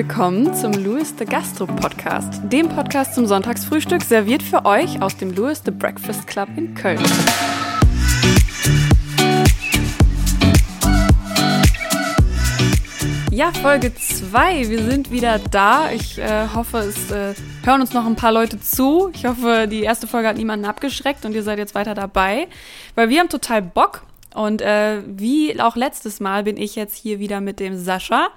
willkommen zum Louis the Gastro Podcast, dem Podcast zum Sonntagsfrühstück, serviert für euch aus dem Louis the Breakfast Club in Köln. Ja, Folge 2. Wir sind wieder da. Ich äh, hoffe, es äh, hören uns noch ein paar Leute zu. Ich hoffe, die erste Folge hat niemanden abgeschreckt und ihr seid jetzt weiter dabei, weil wir haben total Bock. Und äh, wie auch letztes Mal bin ich jetzt hier wieder mit dem Sascha.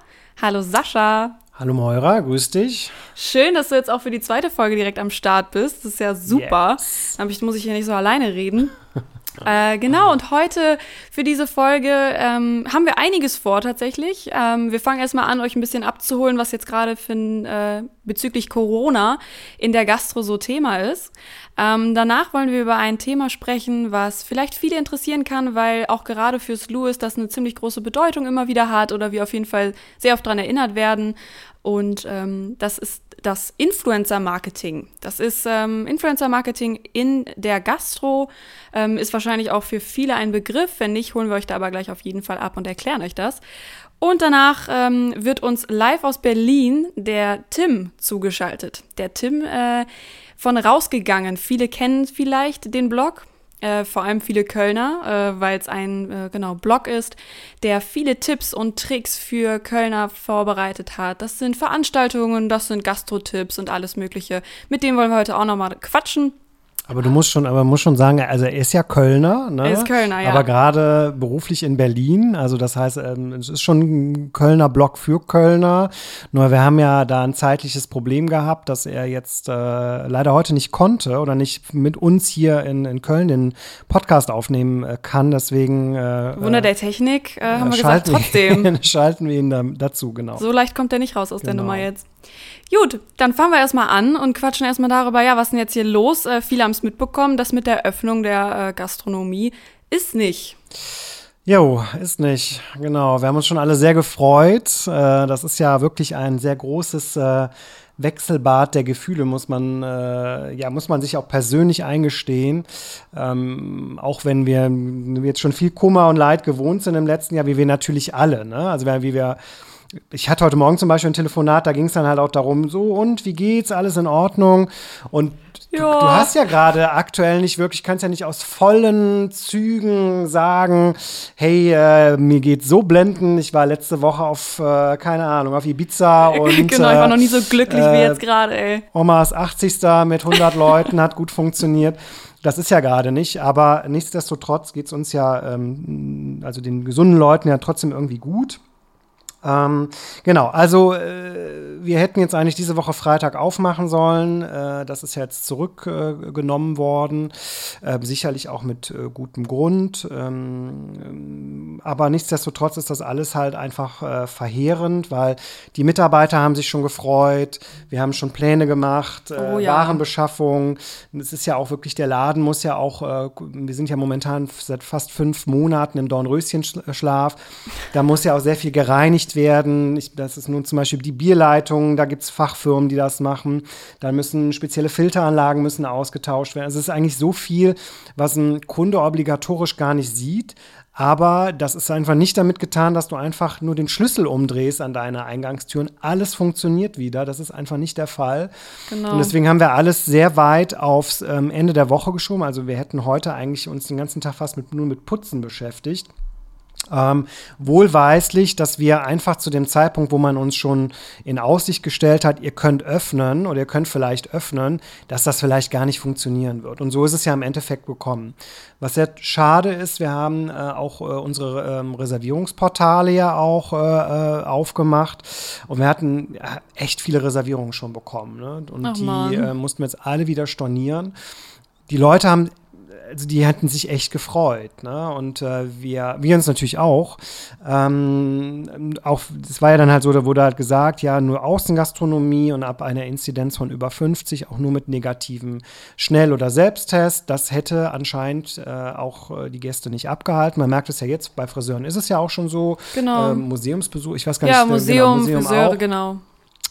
Hallo Sascha. Hallo Moira, grüß dich. Schön, dass du jetzt auch für die zweite Folge direkt am Start bist. Das ist ja super. Yes. Dann muss ich hier nicht so alleine reden. Äh, genau, und heute für diese Folge ähm, haben wir einiges vor tatsächlich. Ähm, wir fangen erstmal an, euch ein bisschen abzuholen, was jetzt gerade äh, bezüglich Corona in der Gastro so Thema ist. Ähm, danach wollen wir über ein Thema sprechen, was vielleicht viele interessieren kann, weil auch gerade fürs Louis das eine ziemlich große Bedeutung immer wieder hat oder wir auf jeden Fall sehr oft daran erinnert werden. Und ähm, das ist das Influencer-Marketing. Das ist ähm, Influencer-Marketing in der Gastro, ähm, ist wahrscheinlich auch für viele ein Begriff. Wenn nicht, holen wir euch da aber gleich auf jeden Fall ab und erklären euch das. Und danach ähm, wird uns live aus Berlin der Tim zugeschaltet. Der Tim äh, von rausgegangen. Viele kennen vielleicht den Blog äh, vor allem viele Kölner, äh, weil es ein äh, genau Blog ist, der viele Tipps und Tricks für Kölner vorbereitet hat. Das sind Veranstaltungen, das sind Gastro-Tipps und alles Mögliche. Mit dem wollen wir heute auch nochmal quatschen. Aber du musst schon, aber musst schon sagen, also er ist ja Kölner, ne? Er ist Kölner, ja. Aber gerade beruflich in Berlin, also das heißt, ähm, es ist schon ein Kölner Blog für Kölner. Nur wir haben ja da ein zeitliches Problem gehabt, dass er jetzt äh, leider heute nicht konnte oder nicht mit uns hier in, in Köln den Podcast aufnehmen äh, kann. Deswegen äh, Wunder der Technik, äh, haben wir gesagt, trotzdem. schalten wir ihn da, dazu, genau. So leicht kommt er nicht raus aus genau. der Nummer jetzt. Gut, dann fangen wir erstmal an und quatschen erstmal darüber, ja, was denn jetzt hier los? Äh, viele haben es mitbekommen, das mit der Öffnung der äh, Gastronomie ist nicht. Jo, ist nicht. Genau. Wir haben uns schon alle sehr gefreut. Äh, das ist ja wirklich ein sehr großes äh, Wechselbad der Gefühle, muss man, äh, ja, muss man sich auch persönlich eingestehen. Ähm, auch wenn wir, wir jetzt schon viel Kummer und Leid gewohnt sind im letzten Jahr, wie wir natürlich alle. Ne? Also wie wir ich hatte heute Morgen zum Beispiel ein Telefonat, da ging es dann halt auch darum, so und wie geht's, alles in Ordnung? Und du, du, hast ja gerade aktuell nicht wirklich, kannst ja nicht aus vollen Zügen sagen, hey, äh, mir geht's so blenden, ich war letzte Woche auf, äh, keine Ahnung, auf Ibiza und Genau, ich war noch nie so glücklich äh, wie jetzt gerade, ey. Omas 80. mit 100 Leuten hat gut funktioniert. Das ist ja gerade nicht, aber nichtsdestotrotz geht es uns ja, ähm, also den gesunden Leuten ja trotzdem irgendwie gut. Ähm, genau, also äh, wir hätten jetzt eigentlich diese Woche Freitag aufmachen sollen. Äh, das ist jetzt zurückgenommen äh, worden, sicherlich auch mit äh, gutem Grund. Ähm, aber nichtsdestotrotz ist das alles halt einfach äh, verheerend, weil die Mitarbeiter haben sich schon gefreut. Wir haben schon Pläne gemacht, äh, oh, ja. Warenbeschaffung. Es ist ja auch wirklich, der Laden muss ja auch, wir sind ja momentan seit fast fünf Monaten im Dornröschenschlaf. Da muss ja auch sehr viel gereinigt werden. Ich, das ist nun zum Beispiel die Bierleitung, da gibt es Fachfirmen, die das machen. Da müssen spezielle Filteranlagen müssen ausgetauscht werden. Also es ist eigentlich so viel, was ein Kunde obligatorisch gar nicht sieht. Aber das ist einfach nicht damit getan, dass du einfach nur den Schlüssel umdrehst an deine Eingangstüren. Alles funktioniert wieder. Das ist einfach nicht der Fall. Genau. Und deswegen haben wir alles sehr weit aufs ähm, Ende der Woche geschoben. Also wir hätten heute eigentlich uns den ganzen Tag fast mit, nur mit Putzen beschäftigt. Ähm, wohlweislich, dass wir einfach zu dem Zeitpunkt, wo man uns schon in Aussicht gestellt hat, ihr könnt öffnen oder ihr könnt vielleicht öffnen, dass das vielleicht gar nicht funktionieren wird. Und so ist es ja im Endeffekt gekommen. Was sehr schade ist, wir haben äh, auch äh, unsere ähm, Reservierungsportale ja auch äh, äh aufgemacht und wir hatten echt viele Reservierungen schon bekommen. Ne? Und Ach, die äh, mussten wir jetzt alle wieder stornieren. Die Leute haben also die hatten sich echt gefreut. Ne? Und äh, wir, wir uns natürlich auch. Ähm, auch. Das war ja dann halt so, da wurde halt gesagt, ja, nur Außengastronomie und ab einer Inzidenz von über 50 auch nur mit negativen Schnell- oder Selbsttest. Das hätte anscheinend äh, auch äh, die Gäste nicht abgehalten. Man merkt es ja jetzt, bei Friseuren ist es ja auch schon so. Genau. Ähm, Museumsbesuch, ich weiß gar ja, nicht. Museum, genau, Museum Friseure, auch. genau.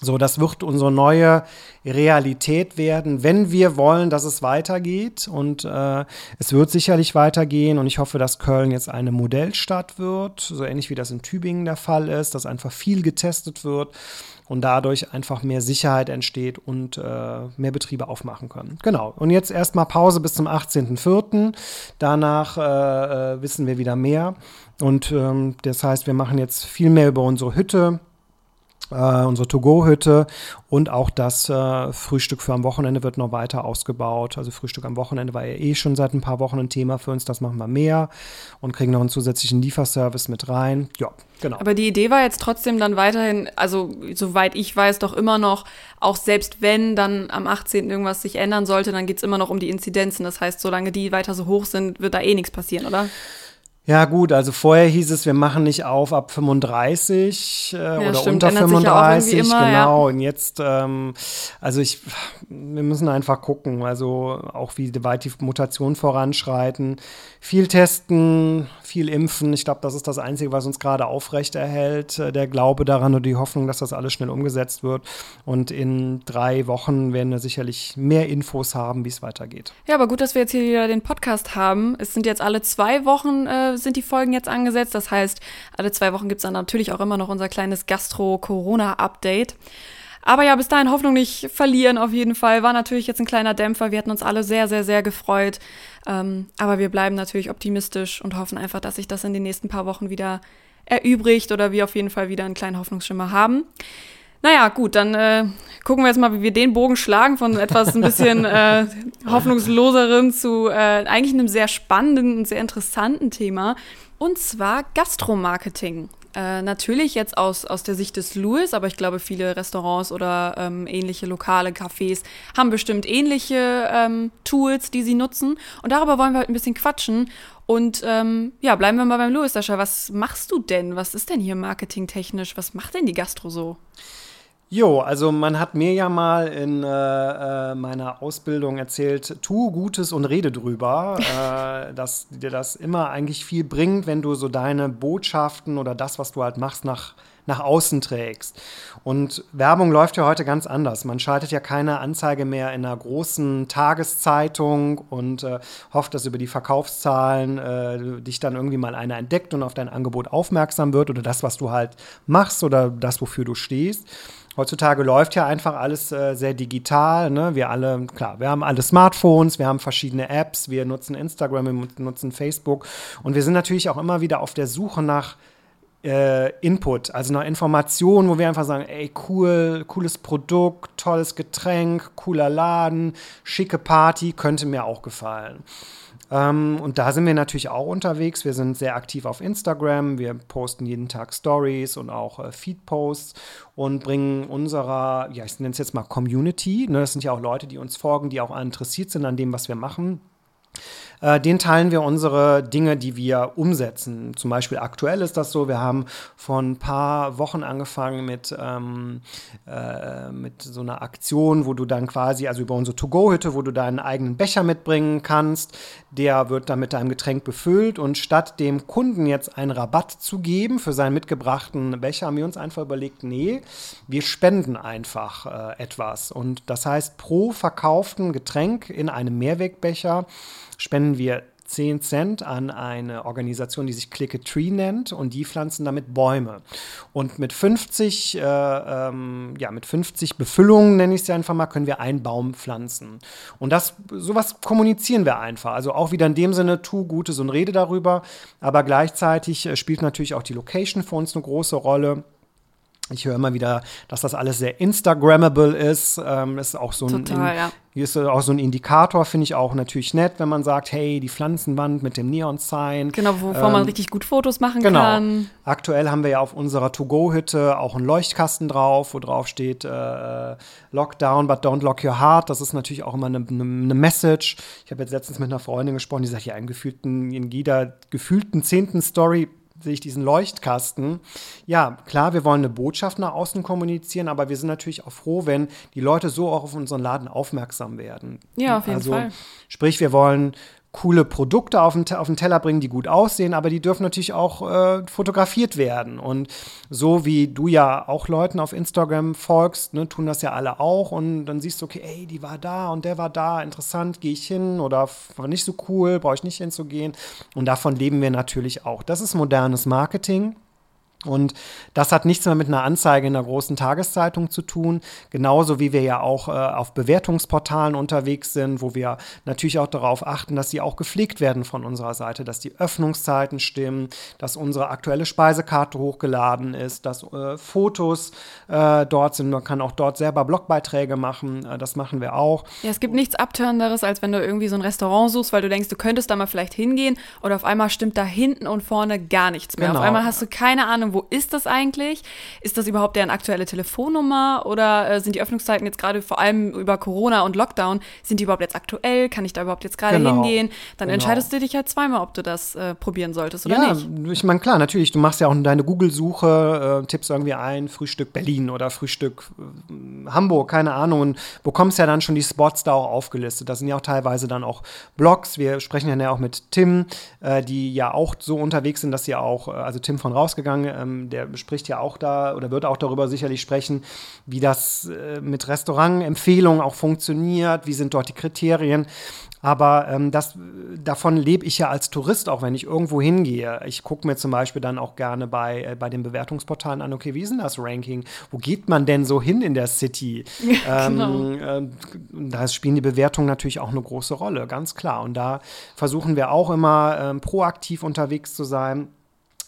So, das wird unsere neue Realität werden, wenn wir wollen, dass es weitergeht. Und äh, es wird sicherlich weitergehen. Und ich hoffe, dass Köln jetzt eine Modellstadt wird, so ähnlich wie das in Tübingen der Fall ist, dass einfach viel getestet wird und dadurch einfach mehr Sicherheit entsteht und äh, mehr Betriebe aufmachen können. Genau. Und jetzt erstmal Pause bis zum 18.04. Danach äh, äh, wissen wir wieder mehr. Und ähm, das heißt, wir machen jetzt viel mehr über unsere Hütte äh, unsere To-Go-Hütte und auch das äh, Frühstück für am Wochenende wird noch weiter ausgebaut. Also Frühstück am Wochenende war ja eh schon seit ein paar Wochen ein Thema für uns. Das machen wir mehr und kriegen noch einen zusätzlichen Lieferservice mit rein. Ja, genau. Aber die Idee war jetzt trotzdem dann weiterhin, also soweit ich weiß, doch immer noch, auch selbst wenn dann am 18. irgendwas sich ändern sollte, dann geht es immer noch um die Inzidenzen. Das heißt, solange die weiter so hoch sind, wird da eh nichts passieren, oder? Ja, gut, also vorher hieß es, wir machen nicht auf ab 35 äh, ja, oder stimmt, unter 35, immer, genau. Ja. Und jetzt, ähm, also ich, wir müssen einfach gucken, also auch wie weit die Mutationen voranschreiten. Viel testen, viel impfen. Ich glaube, das ist das Einzige, was uns gerade aufrechterhält. Äh, der Glaube daran und die Hoffnung, dass das alles schnell umgesetzt wird. Und in drei Wochen werden wir sicherlich mehr Infos haben, wie es weitergeht. Ja, aber gut, dass wir jetzt hier wieder den Podcast haben. Es sind jetzt alle zwei Wochen äh, sind die Folgen jetzt angesetzt. Das heißt, alle zwei Wochen gibt es dann natürlich auch immer noch unser kleines Gastro-Corona-Update. Aber ja, bis dahin Hoffnung nicht verlieren auf jeden Fall. War natürlich jetzt ein kleiner Dämpfer. Wir hatten uns alle sehr, sehr, sehr gefreut. Ähm, aber wir bleiben natürlich optimistisch und hoffen einfach, dass sich das in den nächsten paar Wochen wieder erübrigt oder wir auf jeden Fall wieder einen kleinen Hoffnungsschimmer haben. Naja, gut, dann äh, gucken wir jetzt mal, wie wir den Bogen schlagen von etwas ein bisschen äh, hoffnungsloseren zu äh, eigentlich einem sehr spannenden und sehr interessanten Thema. Und zwar Gastromarketing. Äh, natürlich jetzt aus, aus der Sicht des Louis, aber ich glaube, viele Restaurants oder ähm, ähnliche lokale Cafés haben bestimmt ähnliche ähm, Tools, die sie nutzen. Und darüber wollen wir heute ein bisschen quatschen. Und ähm, ja, bleiben wir mal beim Louis, Sascha. Was machst du denn? Was ist denn hier marketingtechnisch? Was macht denn die Gastro so? Jo, also man hat mir ja mal in äh, äh, meiner Ausbildung erzählt, tu Gutes und rede drüber, äh, dass dir das immer eigentlich viel bringt, wenn du so deine Botschaften oder das, was du halt machst, nach, nach außen trägst. Und Werbung läuft ja heute ganz anders. Man schaltet ja keine Anzeige mehr in einer großen Tageszeitung und äh, hofft, dass über die Verkaufszahlen äh, dich dann irgendwie mal einer entdeckt und auf dein Angebot aufmerksam wird oder das, was du halt machst oder das, wofür du stehst Heutzutage läuft ja einfach alles äh, sehr digital. Ne? Wir alle, klar, wir haben alle Smartphones, wir haben verschiedene Apps, wir nutzen Instagram, wir nutzen Facebook und wir sind natürlich auch immer wieder auf der Suche nach äh, Input, also nach Informationen, wo wir einfach sagen, ey, cool, cooles Produkt, tolles Getränk, cooler Laden, schicke Party, könnte mir auch gefallen. Ähm, und da sind wir natürlich auch unterwegs. Wir sind sehr aktiv auf Instagram. Wir posten jeden Tag Stories und auch äh, Feed-Posts und bringen unserer, ja, ich nenne es jetzt mal Community, ne, das sind ja auch Leute, die uns folgen, die auch interessiert sind an dem, was wir machen äh, den teilen wir unsere Dinge, die wir umsetzen. Zum Beispiel aktuell ist das so, wir haben vor ein paar Wochen angefangen mit, ähm, äh, mit so einer Aktion, wo du dann quasi, also über unsere To-Go-Hütte, wo du deinen eigenen Becher mitbringen kannst. Der wird dann mit deinem Getränk befüllt und statt dem Kunden jetzt einen Rabatt zu geben für seinen mitgebrachten Becher, haben wir uns einfach überlegt, nee, wir spenden einfach äh, etwas. Und das heißt, pro verkauften Getränk in einem Mehrwegbecher spenden wir 10 Cent an eine Organisation, die sich Click a Tree nennt und die pflanzen damit Bäume. Und mit 50, äh, ähm, ja, mit 50 Befüllungen, nenne ich es einfach mal, können wir einen Baum pflanzen. Und das, sowas kommunizieren wir einfach. Also auch wieder in dem Sinne, tu Gutes und rede darüber. Aber gleichzeitig äh, spielt natürlich auch die Location für uns eine große Rolle. Ich höre immer wieder, dass das alles sehr Instagrammable ist. Ähm, ist auch so ein, Total, ja. Hier ist auch so ein Indikator, finde ich auch natürlich nett, wenn man sagt, hey, die Pflanzenwand mit dem Neon-Sign. Genau, wovon ähm, man richtig gut Fotos machen genau. kann. Aktuell haben wir ja auf unserer To-Go-Hütte auch einen Leuchtkasten drauf, wo drauf steht äh, Lockdown, but don't lock your heart. Das ist natürlich auch immer eine, eine, eine Message. Ich habe jetzt letztens mit einer Freundin gesprochen, die sagt, ja, in, gefühlten, in jeder gefühlten zehnten Story sehe ich diesen Leuchtkasten. Ja, klar, wir wollen eine Botschaft nach außen kommunizieren, aber wir sind natürlich auch froh, wenn die Leute so auch auf unseren Laden aufmerksam werden. Ja, auf jeden also, Fall. Sprich, wir wollen coole Produkte auf den, auf den Teller bringen, die gut aussehen, aber die dürfen natürlich auch äh, fotografiert werden. Und so wie du ja auch Leuten auf Instagram folgst, ne, tun das ja alle auch. Und dann siehst du, okay, ey, die war da und der war da, interessant, gehe ich hin oder war nicht so cool, brauche ich nicht hinzugehen. Und davon leben wir natürlich auch. Das ist modernes Marketing. Und das hat nichts mehr mit einer Anzeige in einer großen Tageszeitung zu tun, genauso wie wir ja auch äh, auf Bewertungsportalen unterwegs sind, wo wir natürlich auch darauf achten, dass sie auch gepflegt werden von unserer Seite, dass die Öffnungszeiten stimmen, dass unsere aktuelle Speisekarte hochgeladen ist, dass äh, Fotos äh, dort sind. Man kann auch dort selber Blogbeiträge machen, äh, das machen wir auch. Ja, es gibt nichts Abtörenderes, als wenn du irgendwie so ein Restaurant suchst, weil du denkst, du könntest da mal vielleicht hingehen und auf einmal stimmt da hinten und vorne gar nichts mehr. Genau. Auf einmal hast du keine Ahnung, wo ist das eigentlich? Ist das überhaupt deren aktuelle Telefonnummer oder äh, sind die Öffnungszeiten jetzt gerade vor allem über Corona und Lockdown, sind die überhaupt jetzt aktuell? Kann ich da überhaupt jetzt gerade genau. hingehen? Dann genau. entscheidest du dich halt zweimal, ob du das äh, probieren solltest oder ja, nicht. Ich meine, klar, natürlich, du machst ja auch deine Google-Suche, äh, tippst irgendwie ein, Frühstück Berlin oder Frühstück äh, Hamburg, keine Ahnung, und bekommst ja dann schon die Spots da auch aufgelistet. Da sind ja auch teilweise dann auch Blogs. Wir sprechen ja auch mit Tim, äh, die ja auch so unterwegs sind, dass sie auch, äh, also Tim von rausgegangen, ähm, der spricht ja auch da oder wird auch darüber sicherlich sprechen, wie das äh, mit Restaurantempfehlungen auch funktioniert, wie sind dort die Kriterien. Aber ähm, das, davon lebe ich ja als Tourist, auch wenn ich irgendwo hingehe. Ich gucke mir zum Beispiel dann auch gerne bei, äh, bei den Bewertungsportalen an, okay, wie ist denn das Ranking? Wo geht man denn so hin in der City? Ja, genau. ähm, äh, da spielen die Bewertungen natürlich auch eine große Rolle, ganz klar. Und da versuchen wir auch immer ähm, proaktiv unterwegs zu sein.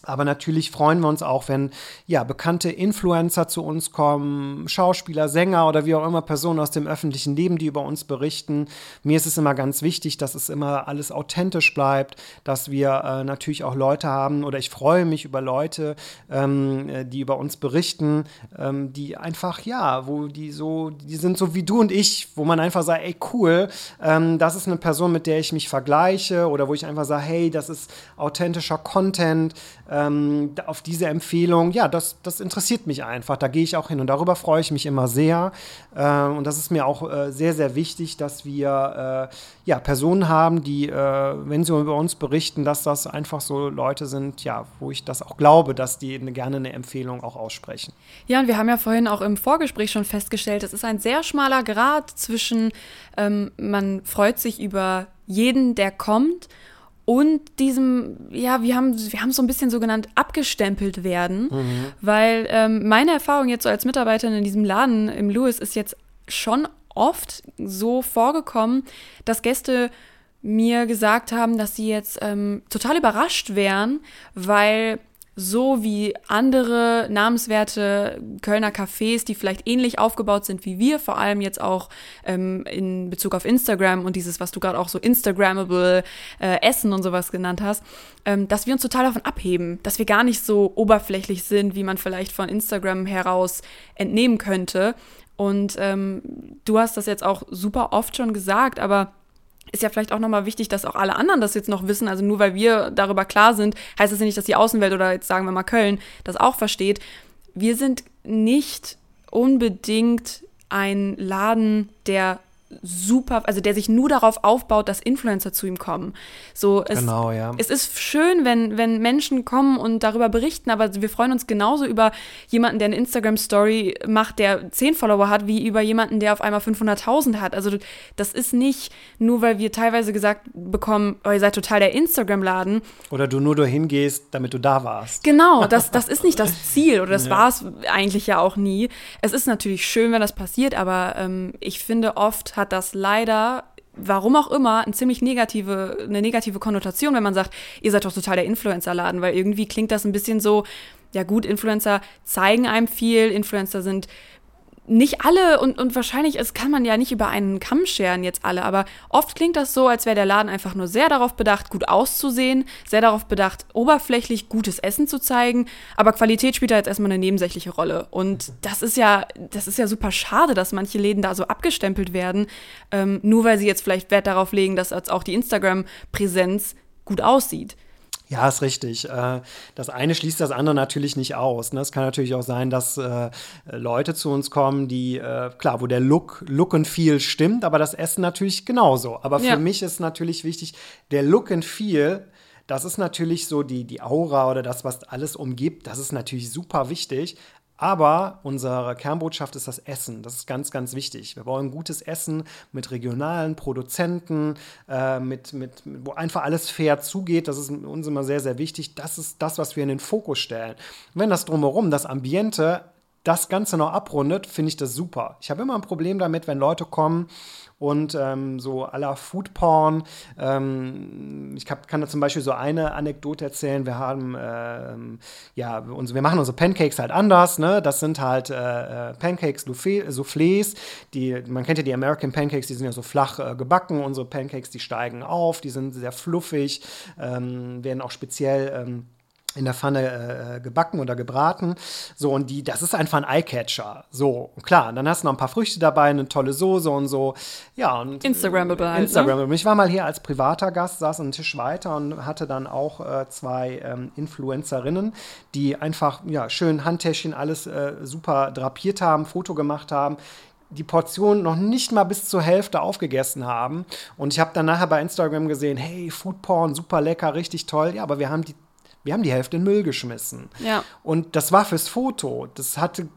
Aber natürlich freuen wir uns auch, wenn ja bekannte Influencer zu uns kommen, Schauspieler, Sänger oder wie auch immer Personen aus dem öffentlichen Leben, die über uns berichten. Mir ist es immer ganz wichtig, dass es immer alles authentisch bleibt, dass wir äh, natürlich auch Leute haben oder ich freue mich über Leute, ähm, äh, die über uns berichten, ähm, die einfach ja, wo die so, die sind so wie du und ich, wo man einfach sagt, ey cool, ähm, das ist eine Person, mit der ich mich vergleiche oder wo ich einfach sage, hey, das ist authentischer Content ähm, auf diese Empfehlung, ja, das, das interessiert mich einfach. Da gehe ich auch hin und darüber freue ich mich immer sehr. Äh, und das ist mir auch äh, sehr, sehr wichtig, dass wir äh, ja, Personen haben, die, äh, wenn sie über uns berichten, dass das einfach so Leute sind, ja, wo ich das auch glaube, dass die eine, gerne eine Empfehlung auch aussprechen. Ja, und wir haben ja vorhin auch im Vorgespräch schon festgestellt, es ist ein sehr schmaler Grad zwischen, ähm, man freut sich über jeden, der kommt und diesem, ja, wir haben wir haben so ein bisschen so genannt abgestempelt werden, mhm. weil ähm, meine Erfahrung jetzt so als Mitarbeiterin in diesem Laden im Lewis ist jetzt schon oft so vorgekommen, dass Gäste mir gesagt haben, dass sie jetzt ähm, total überrascht wären, weil so wie andere namenswerte Kölner Cafés, die vielleicht ähnlich aufgebaut sind wie wir, vor allem jetzt auch ähm, in Bezug auf Instagram und dieses, was du gerade auch so Instagrammable äh, Essen und sowas genannt hast, ähm, dass wir uns total davon abheben, dass wir gar nicht so oberflächlich sind, wie man vielleicht von Instagram heraus entnehmen könnte. Und ähm, du hast das jetzt auch super oft schon gesagt, aber ist ja vielleicht auch nochmal wichtig, dass auch alle anderen das jetzt noch wissen. Also nur weil wir darüber klar sind, heißt das ja nicht, dass die Außenwelt oder jetzt sagen wir mal Köln das auch versteht. Wir sind nicht unbedingt ein Laden, der super, also der sich nur darauf aufbaut, dass Influencer zu ihm kommen. So, es, genau, ja. es ist schön, wenn, wenn Menschen kommen und darüber berichten, aber wir freuen uns genauso über jemanden, der eine Instagram-Story macht, der 10 Follower hat, wie über jemanden, der auf einmal 500.000 hat. Also das ist nicht nur, weil wir teilweise gesagt bekommen, oh, ihr seid total der Instagram-Laden. Oder du nur dahin gehst, damit du da warst. Genau, das, das ist nicht das Ziel oder das ja. war es eigentlich ja auch nie. Es ist natürlich schön, wenn das passiert, aber ähm, ich finde oft hat das leider warum auch immer, eine ziemlich negative, eine negative Konnotation, wenn man sagt, ihr seid doch total der Influencer-Laden, weil irgendwie klingt das ein bisschen so, ja gut, Influencer zeigen einem viel, Influencer sind nicht alle und, und wahrscheinlich, es kann man ja nicht über einen Kamm scheren jetzt alle, aber oft klingt das so, als wäre der Laden einfach nur sehr darauf bedacht, gut auszusehen, sehr darauf bedacht, oberflächlich gutes Essen zu zeigen, aber Qualität spielt da jetzt erstmal eine nebensächliche Rolle. Und das ist ja, das ist ja super schade, dass manche Läden da so abgestempelt werden, ähm, nur weil sie jetzt vielleicht Wert darauf legen, dass jetzt auch die Instagram-Präsenz gut aussieht. Ja, ist richtig. Äh, das eine schließt das andere natürlich nicht aus. Ne? Es kann natürlich auch sein, dass äh, Leute zu uns kommen, die, äh, klar, wo der Look, Look and Feel stimmt, aber das Essen natürlich genauso. Aber für ja. mich ist natürlich wichtig, der Look and Feel, das ist natürlich so die, die Aura oder das, was alles umgibt, das ist natürlich super wichtig. Aber unsere Kernbotschaft ist das Essen. Das ist ganz, ganz wichtig. Wir wollen gutes Essen mit regionalen Produzenten, äh, mit, mit, wo einfach alles fair zugeht. Das ist uns immer sehr, sehr wichtig. Das ist das, was wir in den Fokus stellen. Wenn das drumherum, das Ambiente, das Ganze noch abrundet, finde ich das super. Ich habe immer ein Problem damit, wenn Leute kommen und ähm, so la Food Porn. Ähm, ich hab, kann da zum Beispiel so eine Anekdote erzählen. Wir haben, ähm, ja, uns, wir machen unsere Pancakes halt anders. Ne? Das sind halt äh, äh Pancakes, Soufflés. Die, man kennt ja die American Pancakes, die sind ja so flach äh, gebacken. Unsere Pancakes, die steigen auf, die sind sehr fluffig, ähm, werden auch speziell ähm, in der Pfanne äh, gebacken oder gebraten. So, und die, das ist einfach ein Eyecatcher. So, klar, und dann hast du noch ein paar Früchte dabei, eine tolle Soße und so. Ja, und. Instagrammable halt. Instagrammable. Ne? Ich war mal hier als privater Gast, saß einen Tisch weiter und hatte dann auch äh, zwei ähm, Influencerinnen, die einfach, ja, schön Handtäschchen, alles äh, super drapiert haben, Foto gemacht haben die Portion noch nicht mal bis zur Hälfte aufgegessen haben. Und ich habe dann nachher bei Instagram gesehen, hey, Foodporn, super lecker, richtig toll. Ja, aber wir haben die wir haben die Hälfte in Müll geschmissen. Ja. Und das war fürs Foto. Das hatte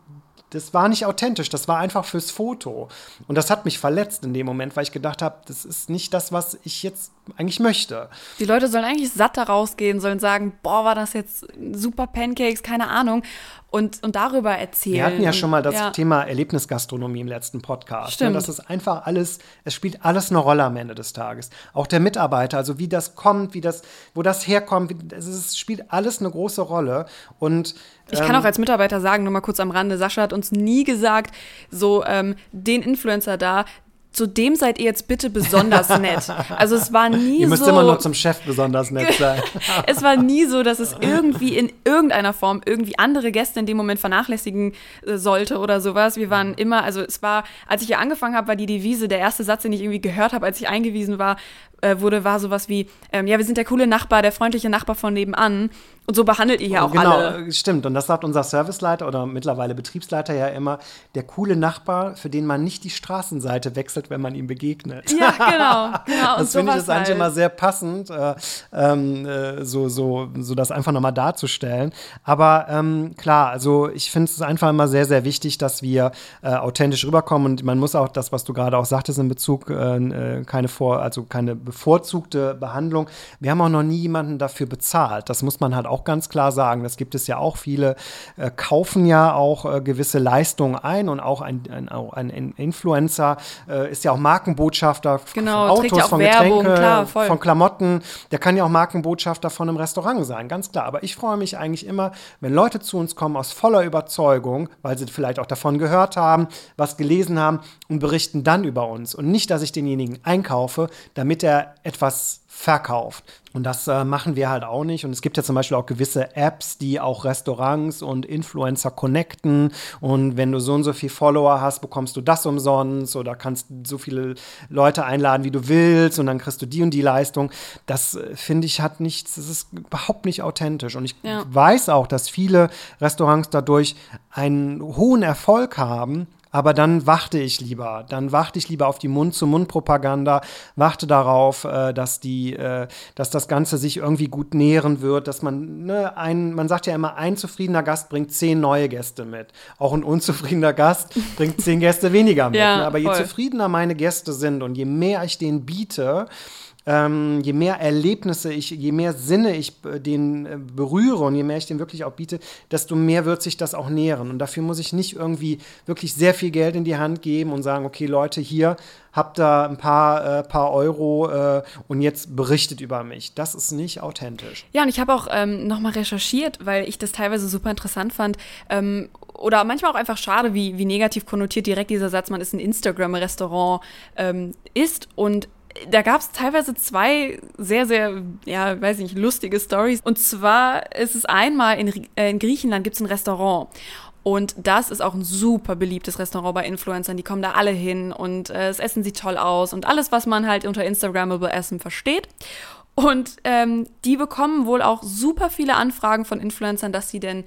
das war nicht authentisch, das war einfach fürs Foto. Und das hat mich verletzt in dem Moment, weil ich gedacht habe, das ist nicht das, was ich jetzt eigentlich möchte. Die Leute sollen eigentlich satt da rausgehen, sollen sagen, boah, war das jetzt super Pancakes, keine Ahnung und, und darüber erzählen. Wir hatten ja schon mal das ja. Thema Erlebnisgastronomie im letzten Podcast. Ne? Stimmt. Das ist einfach alles, es spielt alles eine Rolle am Ende des Tages. Auch der Mitarbeiter, also wie das kommt, wie das, wo das herkommt, es spielt alles eine große Rolle. Und ich kann ähm, auch als Mitarbeiter sagen, nur mal kurz am Rande, Sascha hat uns nie gesagt, so ähm, den Influencer da, zu dem seid ihr jetzt bitte besonders nett. Also es war nie so. Ihr müsst so, immer nur zum Chef besonders nett sein. es war nie so, dass es irgendwie in irgendeiner Form irgendwie andere Gäste in dem Moment vernachlässigen äh, sollte oder sowas. Wir waren immer, also es war, als ich hier angefangen habe, war die Devise, der erste Satz, den ich irgendwie gehört habe, als ich eingewiesen war, äh, wurde, war sowas wie, ähm, ja, wir sind der coole Nachbar, der freundliche Nachbar von nebenan. Und so behandelt ihr ja auch genau, alle. Genau, stimmt. Und das sagt unser Serviceleiter oder mittlerweile Betriebsleiter ja immer, der coole Nachbar, für den man nicht die Straßenseite wechselt, wenn man ihm begegnet. Ja, genau. genau. das finde ich ist eigentlich halt. immer sehr passend, äh, ähm, äh, so, so, so das einfach nochmal darzustellen. Aber ähm, klar, also ich finde es einfach immer sehr, sehr wichtig, dass wir äh, authentisch rüberkommen. Und man muss auch das, was du gerade auch sagtest in Bezug, äh, keine Vor-, also keine bevorzugte Behandlung. Wir haben auch noch nie jemanden dafür bezahlt. Das muss man halt auch ganz klar sagen. Das gibt es ja auch. Viele äh, kaufen ja auch äh, gewisse Leistungen ein und auch ein, ein, ein Influencer äh, ist ja auch Markenbotschafter genau, von Autos, ja von Werbung, Getränke, klar, von Klamotten. Der kann ja auch Markenbotschafter von einem Restaurant sein, ganz klar. Aber ich freue mich eigentlich immer, wenn Leute zu uns kommen aus voller Überzeugung, weil sie vielleicht auch davon gehört haben, was gelesen haben und berichten dann über uns. Und nicht, dass ich denjenigen einkaufe, damit er etwas verkauft. Und das äh, machen wir halt auch nicht. Und es gibt ja zum Beispiel auch gewisse Apps, die auch Restaurants und Influencer connecten. Und wenn du so und so viele Follower hast, bekommst du das umsonst oder kannst so viele Leute einladen, wie du willst. Und dann kriegst du die und die Leistung. Das äh, finde ich hat nichts, das ist überhaupt nicht authentisch. Und ich ja. weiß auch, dass viele Restaurants dadurch einen hohen Erfolg haben aber dann warte ich lieber. Dann warte ich lieber auf die Mund-zu-Mund-Propaganda, warte darauf, äh, dass, die, äh, dass das Ganze sich irgendwie gut nähren wird, dass man, ne, ein, man sagt ja immer, ein zufriedener Gast bringt zehn neue Gäste mit. Auch ein unzufriedener Gast bringt zehn Gäste weniger mit. Ja, ne? Aber je zufriedener meine Gäste sind und je mehr ich denen biete, ähm, je mehr Erlebnisse ich, je mehr Sinne ich äh, den äh, berühre und je mehr ich den wirklich auch biete, desto mehr wird sich das auch nähren. Und dafür muss ich nicht irgendwie wirklich sehr viel Geld in die Hand geben und sagen, okay, Leute, hier habt ihr ein paar, äh, paar Euro äh, und jetzt berichtet über mich. Das ist nicht authentisch. Ja, und ich habe auch ähm, nochmal recherchiert, weil ich das teilweise super interessant fand. Ähm, oder manchmal auch einfach schade, wie, wie negativ konnotiert direkt dieser Satz, man ist ein Instagram-Restaurant ähm, ist. Und da gab es teilweise zwei sehr, sehr, ja, weiß nicht, lustige Stories. Und zwar ist es einmal in, äh, in Griechenland gibt es ein Restaurant. Und das ist auch ein super beliebtes Restaurant bei Influencern. Die kommen da alle hin und äh, das Essen sieht toll aus und alles, was man halt unter Instagrammable Essen versteht. Und ähm, die bekommen wohl auch super viele Anfragen von Influencern, dass sie denn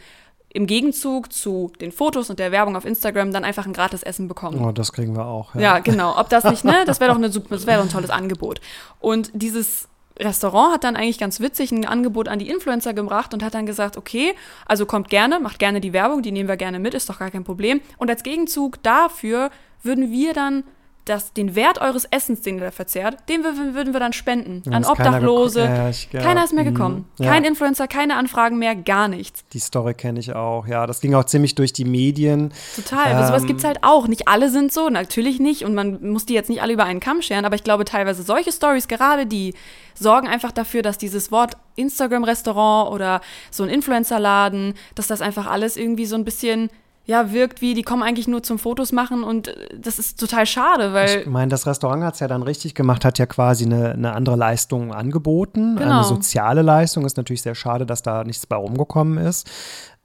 im Gegenzug zu den Fotos und der Werbung auf Instagram dann einfach ein gratis Essen bekommen. Oh, das kriegen wir auch. Ja, ja genau. Ob das nicht, ne? Das wäre doch, eine, das wär doch ein tolles Angebot. Und dieses Restaurant hat dann eigentlich ganz witzig ein Angebot an die Influencer gebracht und hat dann gesagt, okay, also kommt gerne, macht gerne die Werbung, die nehmen wir gerne mit, ist doch gar kein Problem. Und als Gegenzug dafür würden wir dann das, den Wert eures Essens, den ihr da verzehrt, den würden wir dann spenden ja, an Obdachlose. Keiner, ja, keiner, ist mehr mhm. gekommen. Ja. Kein Influencer, keine Anfragen mehr, gar nichts. Die Story kenne ich auch, ja. Das ging auch ziemlich durch die Medien. Total, ähm, aber sowas gibt es halt auch. Nicht alle sind so, natürlich nicht. Und man muss die jetzt nicht alle über einen Kamm scheren, aber ich glaube teilweise solche Stories, gerade die, sorgen einfach dafür, dass dieses Wort Instagram-Restaurant oder so ein Influencer-Laden, dass das einfach alles irgendwie so ein bisschen ja, wirkt wie, die kommen eigentlich nur zum Fotos machen und äh, das ist total schade, weil. Ich meine, das Restaurant hat es ja dann richtig gemacht, hat ja quasi eine, eine andere Leistung angeboten. Genau. Eine soziale Leistung. Ist natürlich sehr schade, dass da nichts bei rumgekommen ist.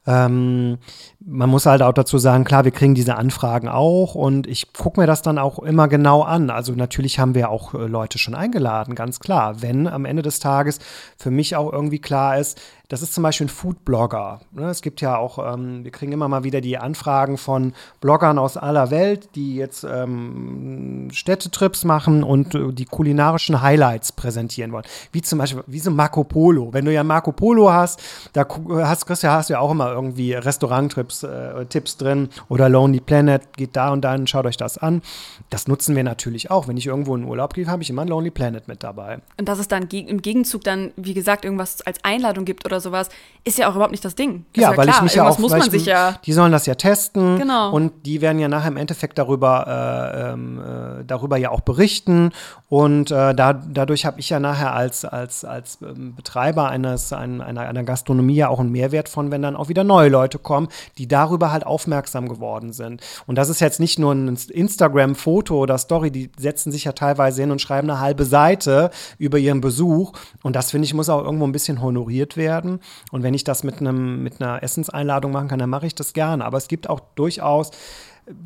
Ähm, man muss halt auch dazu sagen, klar, wir kriegen diese Anfragen auch und ich gucke mir das dann auch immer genau an. Also natürlich haben wir auch äh, Leute schon eingeladen, ganz klar. Wenn am Ende des Tages für mich auch irgendwie klar ist, das ist zum Beispiel ein Food-Blogger. Ne? Es gibt ja auch, ähm, wir kriegen immer mal wieder die Anfragen von Bloggern aus aller Welt, die jetzt ähm, Städtetrips machen und äh, die kulinarischen Highlights präsentieren wollen. Wie zum Beispiel, wie so Marco Polo. Wenn du ja Marco Polo hast, da hast, kriegst du, hast du ja auch immer irgendwie Restaurant-Tipps äh, drin oder Lonely Planet, geht da und dann, schaut euch das an. Das nutzen wir natürlich auch. Wenn ich irgendwo in Urlaub gehe, habe ich immer ein Lonely Planet mit dabei. Und dass es dann im Gegenzug dann, wie gesagt, irgendwas als Einladung gibt oder oder sowas, ist ja auch überhaupt nicht das Ding. Das ja, ja weil klar. ich mich ja auch, muss man sich ja. Die sollen das ja testen. Genau. Und die werden ja nachher im Endeffekt darüber, äh, ähm, äh, darüber ja auch berichten. Und äh, da, dadurch habe ich ja nachher als, als, als ähm, Betreiber eines, ein, einer, einer Gastronomie ja auch einen Mehrwert von, wenn dann auch wieder neue Leute kommen, die darüber halt aufmerksam geworden sind. Und das ist jetzt nicht nur ein Instagram-Foto oder Story, die setzen sich ja teilweise hin und schreiben eine halbe Seite über ihren Besuch. Und das finde ich muss auch irgendwo ein bisschen honoriert werden werden. Und wenn ich das mit, einem, mit einer Essenseinladung machen kann, dann mache ich das gerne. Aber es gibt auch durchaus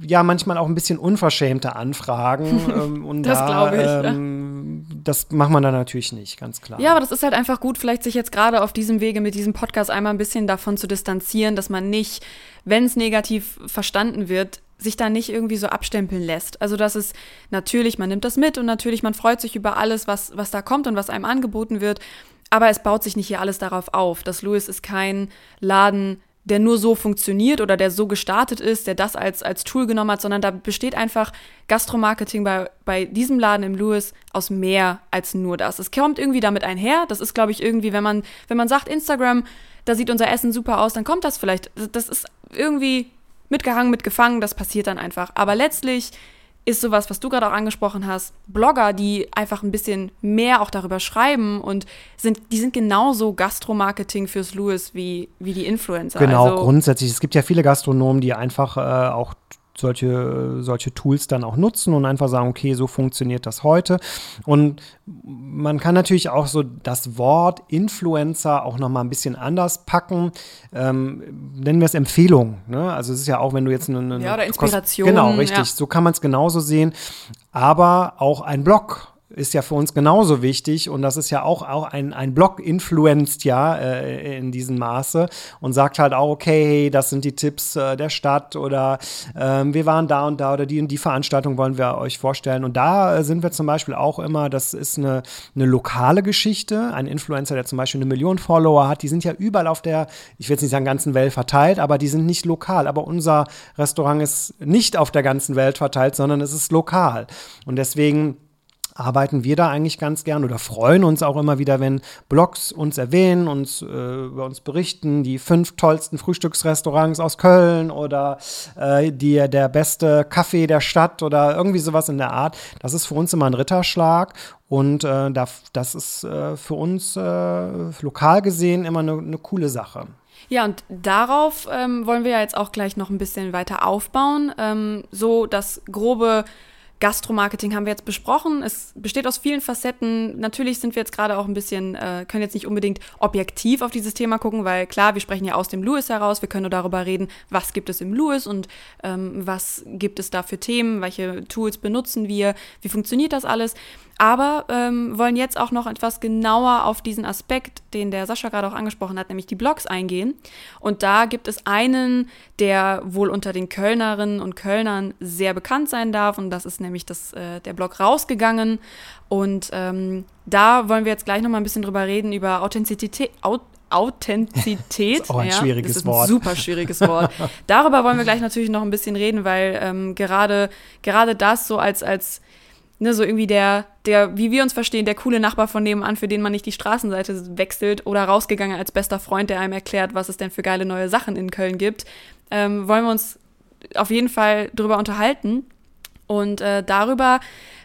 ja manchmal auch ein bisschen unverschämte Anfragen. Ähm, und das da, glaube ich. Ähm. Das macht man dann natürlich nicht, ganz klar. Ja, aber das ist halt einfach gut, vielleicht sich jetzt gerade auf diesem Wege mit diesem Podcast einmal ein bisschen davon zu distanzieren, dass man nicht, wenn es negativ verstanden wird, sich da nicht irgendwie so abstempeln lässt. Also das ist natürlich, man nimmt das mit und natürlich, man freut sich über alles, was, was da kommt und was einem angeboten wird. Aber es baut sich nicht hier alles darauf auf. Das Louis ist kein Laden, der nur so funktioniert oder der so gestartet ist, der das als, als Tool genommen hat, sondern da besteht einfach Gastromarketing bei, bei diesem Laden im Louis aus mehr als nur das. Es kommt irgendwie damit einher. Das ist, glaube ich, irgendwie, wenn man, wenn man sagt, Instagram, da sieht unser Essen super aus, dann kommt das vielleicht. Das ist irgendwie mitgehangen, mitgefangen, das passiert dann einfach. Aber letztlich ist sowas, was du gerade auch angesprochen hast, Blogger, die einfach ein bisschen mehr auch darüber schreiben und sind, die sind genauso Gastromarketing fürs Louis wie, wie die Influencer. Genau, also, grundsätzlich. Es gibt ja viele Gastronomen, die einfach äh, auch solche, solche Tools dann auch nutzen und einfach sagen, okay, so funktioniert das heute. Und man kann natürlich auch so das Wort Influencer auch nochmal ein bisschen anders packen. Ähm, nennen wir es Empfehlung. Ne? Also es ist ja auch, wenn du jetzt eine, eine ja, oder Inspiration. Genau, richtig. Ja. So kann man es genauso sehen. Aber auch ein Blog ist ja für uns genauso wichtig und das ist ja auch, auch ein, ein Blog influenzt ja äh, in diesem Maße und sagt halt auch, okay, das sind die Tipps äh, der Stadt oder äh, wir waren da und da oder die und die Veranstaltung wollen wir euch vorstellen. Und da äh, sind wir zum Beispiel auch immer, das ist eine, eine lokale Geschichte, ein Influencer, der zum Beispiel eine Million Follower hat, die sind ja überall auf der, ich will jetzt nicht sagen ganzen Welt verteilt, aber die sind nicht lokal, aber unser Restaurant ist nicht auf der ganzen Welt verteilt, sondern es ist lokal. Und deswegen arbeiten wir da eigentlich ganz gern oder freuen uns auch immer wieder, wenn Blogs uns erwähnen, uns äh, über uns berichten, die fünf tollsten Frühstücksrestaurants aus Köln oder äh, die, der beste Kaffee der Stadt oder irgendwie sowas in der Art. Das ist für uns immer ein Ritterschlag und äh, das ist äh, für uns äh, lokal gesehen immer eine, eine coole Sache. Ja, und darauf ähm, wollen wir ja jetzt auch gleich noch ein bisschen weiter aufbauen. Ähm, so das grobe Gastromarketing haben wir jetzt besprochen. Es besteht aus vielen Facetten. Natürlich sind wir jetzt gerade auch ein bisschen, äh, können jetzt nicht unbedingt objektiv auf dieses Thema gucken, weil klar, wir sprechen ja aus dem Louis heraus. Wir können nur darüber reden, was gibt es im Louis und ähm, was gibt es da für Themen, welche Tools benutzen wir, wie funktioniert das alles. Aber ähm, wollen jetzt auch noch etwas genauer auf diesen Aspekt, den der Sascha gerade auch angesprochen hat, nämlich die Blogs eingehen. Und da gibt es einen, der wohl unter den Kölnerinnen und Kölnern sehr bekannt sein darf. Und das ist nämlich das, äh, der Blog rausgegangen. Und ähm, da wollen wir jetzt gleich noch mal ein bisschen drüber reden, über Authentizität. Authentizität. das ist auch ein ja, schwieriges das ist ein Wort. Super schwieriges Wort. Darüber wollen wir gleich natürlich noch ein bisschen reden, weil ähm, gerade, gerade das so als, als ne, so irgendwie der, der, wie wir uns verstehen, der coole Nachbar von nebenan, für den man nicht die Straßenseite wechselt oder rausgegangen als bester Freund, der einem erklärt, was es denn für geile neue Sachen in Köln gibt, ähm, wollen wir uns auf jeden Fall drüber unterhalten. Und äh, darüber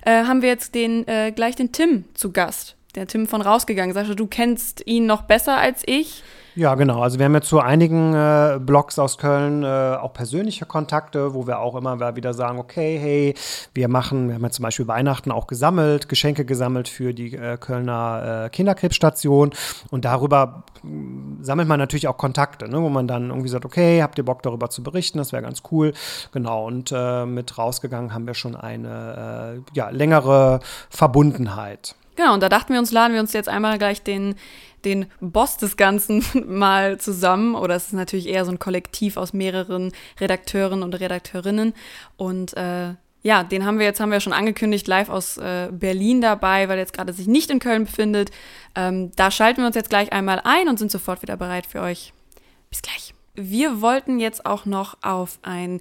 äh, haben wir jetzt den, äh, gleich den Tim zu Gast der Tim von rausgegangen. Sascha, du kennst ihn noch besser als ich. Ja, genau. Also wir haben ja zu einigen äh, Blogs aus Köln äh, auch persönliche Kontakte, wo wir auch immer wieder sagen, okay, hey, wir machen, wir haben ja zum Beispiel Weihnachten auch gesammelt, Geschenke gesammelt für die äh, Kölner äh, Kinderkrebsstation und darüber äh, sammelt man natürlich auch Kontakte, ne, wo man dann irgendwie sagt, okay, habt ihr Bock darüber zu berichten, das wäre ganz cool. Genau, und äh, mit rausgegangen haben wir schon eine ja, längere Verbundenheit. Genau, und da dachten wir uns, laden wir uns jetzt einmal gleich den, den Boss des Ganzen mal zusammen. Oder es ist natürlich eher so ein Kollektiv aus mehreren Redakteuren und Redakteurinnen. Und äh, ja, den haben wir jetzt, haben wir schon angekündigt, live aus äh, Berlin dabei, weil er jetzt gerade sich nicht in Köln befindet. Ähm, da schalten wir uns jetzt gleich einmal ein und sind sofort wieder bereit für euch. Bis gleich. Wir wollten jetzt auch noch auf ein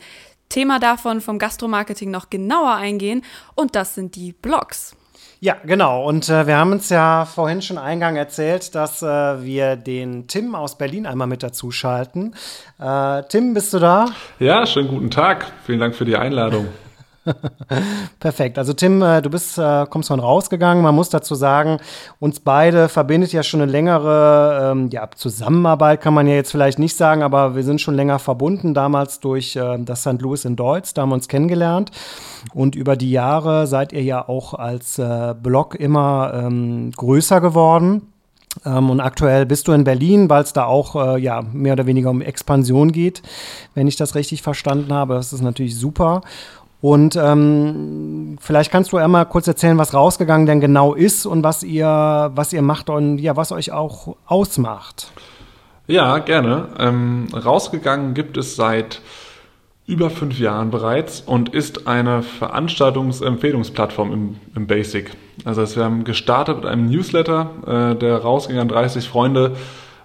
Thema davon vom Gastromarketing noch genauer eingehen und das sind die Blogs. Ja, genau. Und äh, wir haben uns ja vorhin schon eingang erzählt, dass äh, wir den Tim aus Berlin einmal mit dazu schalten. Äh, Tim, bist du da? Ja, schönen guten Tag. Vielen Dank für die Einladung. Perfekt. Also Tim, äh, du bist, äh, kommst von rausgegangen. Man muss dazu sagen, uns beide verbindet ja schon eine längere ähm, ja, Zusammenarbeit, kann man ja jetzt vielleicht nicht sagen, aber wir sind schon länger verbunden, damals durch äh, das St. Louis in Deutsch, da haben wir uns kennengelernt. Und über die Jahre seid ihr ja auch als Blog immer ähm, größer geworden. Ähm, und aktuell bist du in Berlin, weil es da auch äh, ja, mehr oder weniger um Expansion geht, wenn ich das richtig verstanden habe. Das ist natürlich super. Und ähm, vielleicht kannst du einmal kurz erzählen, was rausgegangen denn genau ist und was ihr, was ihr macht und ja, was euch auch ausmacht. Ja, gerne. Ähm, rausgegangen gibt es seit über fünf Jahren bereits und ist eine Veranstaltungsempfehlungsplattform im, im Basic. Also wir haben gestartet mit einem Newsletter, äh, der rausgegangen 30 Freunde.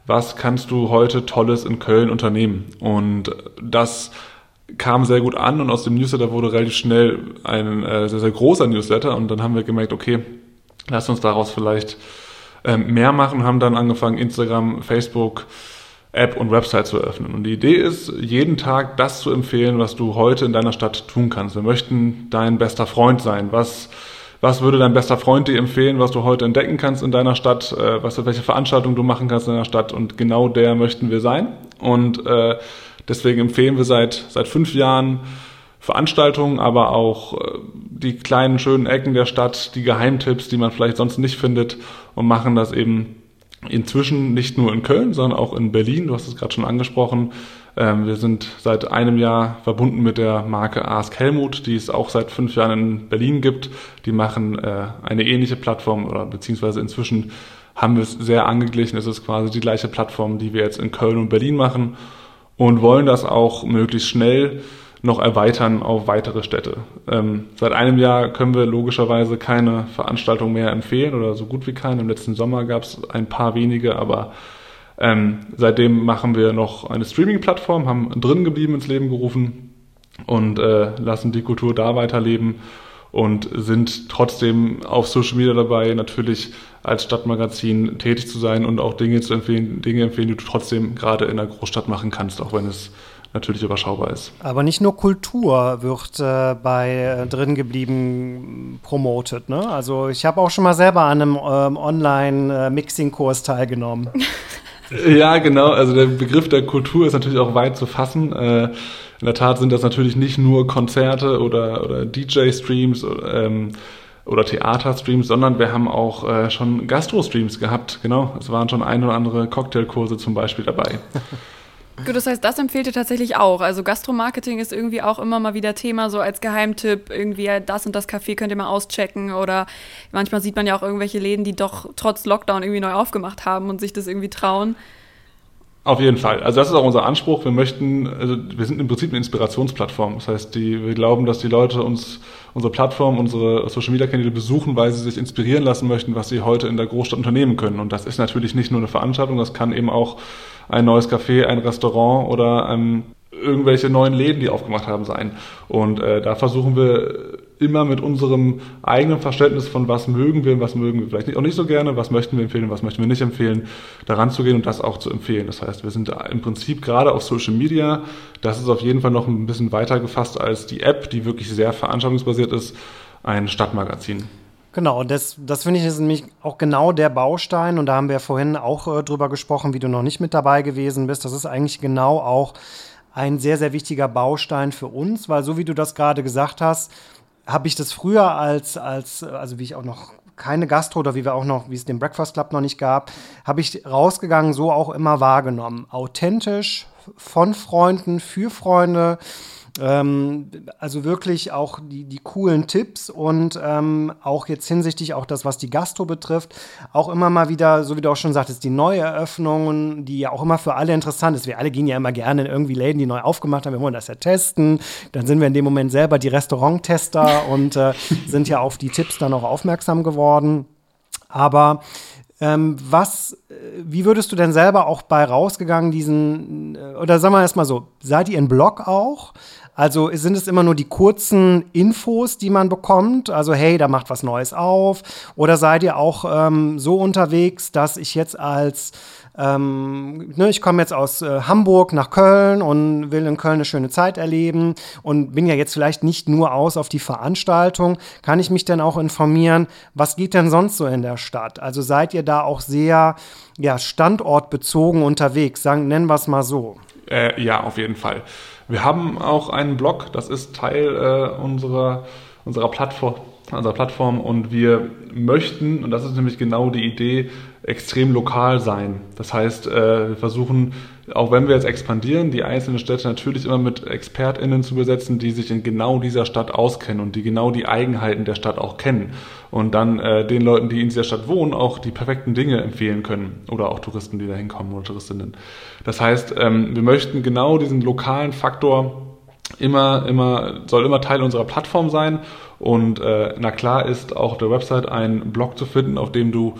Was kannst du heute Tolles in Köln unternehmen? Und das kam sehr gut an und aus dem Newsletter wurde relativ schnell ein äh, sehr, sehr großer Newsletter und dann haben wir gemerkt, okay, lass uns daraus vielleicht ähm, mehr machen, haben dann angefangen, Instagram, Facebook, App und Website zu eröffnen. Und die Idee ist, jeden Tag das zu empfehlen, was du heute in deiner Stadt tun kannst. Wir möchten dein bester Freund sein. Was, was würde dein bester Freund dir empfehlen, was du heute entdecken kannst in deiner Stadt, äh, was, welche Veranstaltungen du machen kannst in deiner Stadt? Und genau der möchten wir sein. Und äh, Deswegen empfehlen wir seit, seit fünf Jahren Veranstaltungen, aber auch äh, die kleinen schönen Ecken der Stadt, die Geheimtipps, die man vielleicht sonst nicht findet und machen das eben inzwischen nicht nur in Köln, sondern auch in Berlin. Du hast es gerade schon angesprochen. Ähm, wir sind seit einem Jahr verbunden mit der Marke Ask Helmut, die es auch seit fünf Jahren in Berlin gibt. Die machen äh, eine ähnliche Plattform oder beziehungsweise inzwischen haben wir es sehr angeglichen. Es ist quasi die gleiche Plattform, die wir jetzt in Köln und Berlin machen und wollen das auch möglichst schnell noch erweitern auf weitere Städte. Ähm, seit einem Jahr können wir logischerweise keine Veranstaltung mehr empfehlen oder so gut wie keine. Im letzten Sommer gab es ein paar wenige, aber ähm, seitdem machen wir noch eine Streaming-Plattform, haben drin geblieben ins Leben gerufen und äh, lassen die Kultur da weiterleben und sind trotzdem auf Social Media dabei, natürlich als Stadtmagazin tätig zu sein und auch Dinge zu empfehlen, Dinge empfehlen, die du trotzdem gerade in der Großstadt machen kannst, auch wenn es natürlich überschaubar ist. Aber nicht nur Kultur wird äh, bei äh, drin geblieben promotet. Ne? Also ich habe auch schon mal selber an einem ähm, Online-Mixing-Kurs teilgenommen. ja, genau. Also der Begriff der Kultur ist natürlich auch weit zu fassen. Äh, in der Tat sind das natürlich nicht nur Konzerte oder, oder DJ-Streams ähm, oder Theaterstreams, sondern wir haben auch äh, schon Gastro-Streams gehabt. Genau, es waren schon ein oder andere Cocktailkurse zum Beispiel dabei. Gut, das heißt, das empfehlt ihr tatsächlich auch. Also Gastromarketing ist irgendwie auch immer mal wieder Thema, so als Geheimtipp. Irgendwie das und das Café könnt ihr mal auschecken. Oder manchmal sieht man ja auch irgendwelche Läden, die doch trotz Lockdown irgendwie neu aufgemacht haben und sich das irgendwie trauen. Auf jeden Fall. Also das ist auch unser Anspruch. Wir möchten, also wir sind im Prinzip eine Inspirationsplattform. Das heißt, die, wir glauben, dass die Leute uns unsere Plattform, unsere Social Media Kanäle besuchen, weil sie sich inspirieren lassen möchten, was sie heute in der Großstadt unternehmen können. Und das ist natürlich nicht nur eine Veranstaltung, das kann eben auch ein neues Café, ein Restaurant oder ähm, irgendwelche neuen Läden, die aufgemacht haben, sein. Und äh, da versuchen wir immer mit unserem eigenen Verständnis von was mögen wir und was mögen wir vielleicht nicht, auch nicht so gerne, was möchten wir empfehlen was möchten wir nicht empfehlen, daran zu gehen und das auch zu empfehlen. Das heißt, wir sind im Prinzip gerade auf Social Media, das ist auf jeden Fall noch ein bisschen weiter gefasst als die App, die wirklich sehr veranstaltungsbasiert ist, ein Stadtmagazin. Genau, das, das finde ich ist nämlich auch genau der Baustein und da haben wir vorhin auch äh, drüber gesprochen, wie du noch nicht mit dabei gewesen bist. Das ist eigentlich genau auch ein sehr, sehr wichtiger Baustein für uns, weil so wie du das gerade gesagt hast, habe ich das früher als, als, also wie ich auch noch keine Gastro oder wie wir auch noch, wie es den Breakfast Club noch nicht gab, habe ich rausgegangen so auch immer wahrgenommen. Authentisch, von Freunden, für Freunde ähm, also wirklich auch die, die coolen Tipps und ähm, auch jetzt hinsichtlich auch das, was die Gastro betrifft, auch immer mal wieder, so wie du auch schon sagtest, die Neueröffnungen, die ja auch immer für alle interessant ist. Wir alle gehen ja immer gerne in irgendwie Läden, die neu aufgemacht haben. Wir wollen das ja testen. Dann sind wir in dem Moment selber die Restauranttester und äh, sind ja auf die Tipps dann auch aufmerksam geworden. Aber ähm, was, äh, wie würdest du denn selber auch bei rausgegangen diesen, äh, oder sagen wir erstmal so, seid ihr in Blog auch? Also sind es immer nur die kurzen Infos, die man bekommt? Also hey, da macht was Neues auf. Oder seid ihr auch ähm, so unterwegs, dass ich jetzt als ähm, ne, ich komme jetzt aus äh, Hamburg nach Köln und will in Köln eine schöne Zeit erleben und bin ja jetzt vielleicht nicht nur aus auf die Veranstaltung. Kann ich mich denn auch informieren, was geht denn sonst so in der Stadt? Also seid ihr da auch sehr ja, standortbezogen unterwegs? Sagen, nennen wir es mal so. Äh, ja, auf jeden Fall. Wir haben auch einen Blog, das ist Teil äh, unserer, unserer Plattform, unserer Plattform und wir möchten, und das ist nämlich genau die Idee, extrem lokal sein. Das heißt, äh, wir versuchen, auch wenn wir jetzt expandieren, die einzelnen Städte natürlich immer mit ExpertInnen zu besetzen, die sich in genau dieser Stadt auskennen und die genau die Eigenheiten der Stadt auch kennen. Und dann äh, den Leuten, die in dieser Stadt wohnen, auch die perfekten Dinge empfehlen können. Oder auch Touristen, die da hinkommen oder Touristinnen. Das heißt, ähm, wir möchten genau diesen lokalen Faktor immer, immer, soll immer Teil unserer Plattform sein. Und äh, na klar ist auch der Website ein Blog zu finden, auf dem du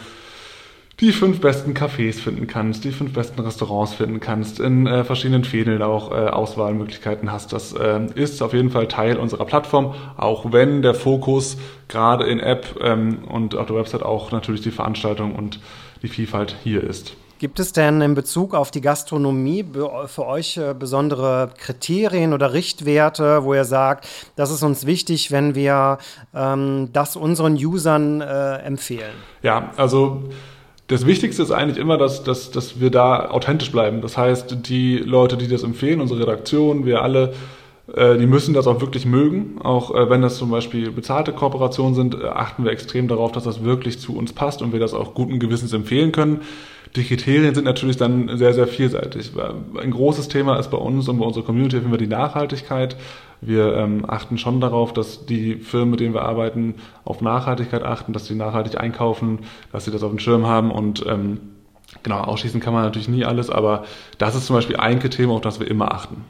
die fünf besten Cafés finden kannst, die fünf besten Restaurants finden kannst, in äh, verschiedenen Fädeln auch äh, Auswahlmöglichkeiten hast. Das äh, ist auf jeden Fall Teil unserer Plattform, auch wenn der Fokus gerade in App ähm, und auf der Website auch natürlich die Veranstaltung und die Vielfalt hier ist. Gibt es denn in Bezug auf die Gastronomie für euch äh, besondere Kriterien oder Richtwerte, wo ihr sagt, das ist uns wichtig, wenn wir ähm, das unseren Usern äh, empfehlen? Ja, also das Wichtigste ist eigentlich immer, dass, dass, dass wir da authentisch bleiben. Das heißt, die Leute, die das empfehlen, unsere Redaktion, wir alle, äh, die müssen das auch wirklich mögen. Auch äh, wenn das zum Beispiel bezahlte Kooperationen sind, äh, achten wir extrem darauf, dass das wirklich zu uns passt und wir das auch guten Gewissens empfehlen können. Die Kriterien sind natürlich dann sehr, sehr vielseitig. Ein großes Thema ist bei uns und bei unserer Community wir die Nachhaltigkeit. Wir ähm, achten schon darauf, dass die Firmen, mit denen wir arbeiten, auf Nachhaltigkeit achten, dass sie nachhaltig einkaufen, dass sie das auf dem Schirm haben und ähm, genau, ausschließen kann man natürlich nie alles, aber das ist zum Beispiel ein Kriterium, auf das wir immer achten.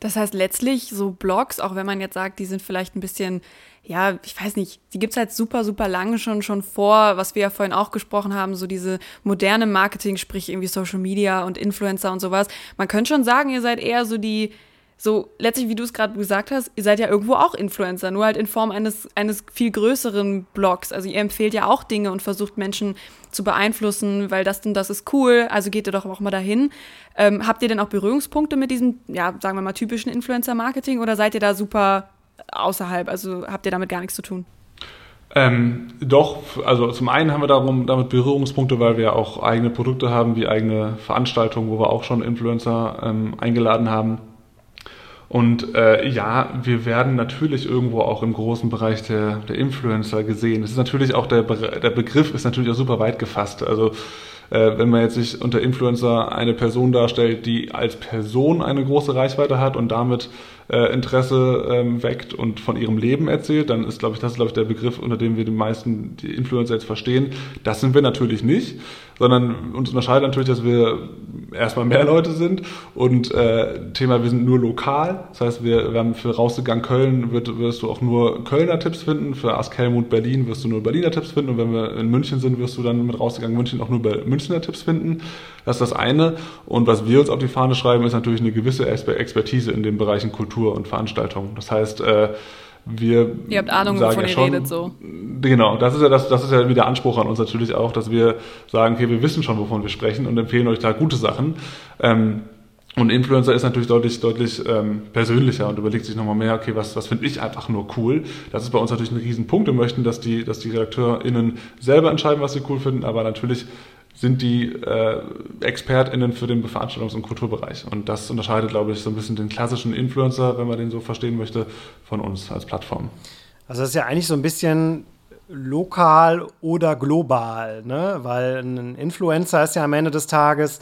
Das heißt letztlich so Blogs, auch wenn man jetzt sagt, die sind vielleicht ein bisschen, ja, ich weiß nicht, die gibt's halt super, super lange schon, schon vor, was wir ja vorhin auch gesprochen haben, so diese moderne Marketing, sprich irgendwie Social Media und Influencer und sowas. Man könnte schon sagen, ihr seid eher so die so letztlich, wie du es gerade gesagt hast, ihr seid ja irgendwo auch Influencer, nur halt in Form eines, eines viel größeren Blogs. Also ihr empfehlt ja auch Dinge und versucht Menschen zu beeinflussen, weil das und das ist cool, also geht ihr doch auch mal dahin. Ähm, habt ihr denn auch Berührungspunkte mit diesem, ja, sagen wir mal, typischen Influencer-Marketing oder seid ihr da super außerhalb? Also habt ihr damit gar nichts zu tun? Ähm, doch, also zum einen haben wir darum, damit Berührungspunkte, weil wir auch eigene Produkte haben, wie eigene Veranstaltungen, wo wir auch schon Influencer ähm, eingeladen haben. Und äh, ja, wir werden natürlich irgendwo auch im großen Bereich der, der Influencer gesehen. Das ist natürlich auch der, der Begriff ist natürlich auch super weit gefasst. Also äh, wenn man jetzt sich unter Influencer eine Person darstellt, die als Person eine große Reichweite hat und damit äh, Interesse ähm, weckt und von ihrem Leben erzählt, dann ist, glaube ich, das ist, glaube ich, der Begriff, unter dem wir die meisten die Influencer jetzt verstehen. Das sind wir natürlich nicht, sondern uns unterscheidet natürlich, dass wir erstmal mehr Leute sind und äh, Thema, wir sind nur lokal. Das heißt, wir, wir haben für Rausgegangen Köln wird, wirst du auch nur Kölner Tipps finden, für Ask Helmut Berlin wirst du nur Berliner Tipps finden und wenn wir in München sind, wirst du dann mit Rausgegangen München auch nur Münchner Tipps finden. Das ist das eine. Und was wir uns auf die Fahne schreiben, ist natürlich eine gewisse Expertise in den Bereichen Kultur und Veranstaltung. Das heißt, äh, wir ihr habt Ahnung, wovon ja ihr schon, redet, so. Genau, das ist ja das, das ist ja wieder Anspruch an uns natürlich auch, dass wir sagen, okay, wir wissen schon, wovon wir sprechen und empfehlen euch da gute Sachen. Ähm, und Influencer ist natürlich deutlich, deutlich ähm, persönlicher und überlegt sich nochmal mehr, okay, was, was finde ich einfach nur cool. Das ist bei uns natürlich ein Riesenpunkt. Wir möchten, dass die, dass die RedakteurInnen selber entscheiden, was sie cool finden, aber natürlich sind die äh, ExpertInnen für den Veranstaltungs- und Kulturbereich. Und das unterscheidet, glaube ich, so ein bisschen den klassischen Influencer, wenn man den so verstehen möchte, von uns als Plattform. Also das ist ja eigentlich so ein bisschen lokal oder global, ne? Weil ein Influencer ist ja am Ende des Tages,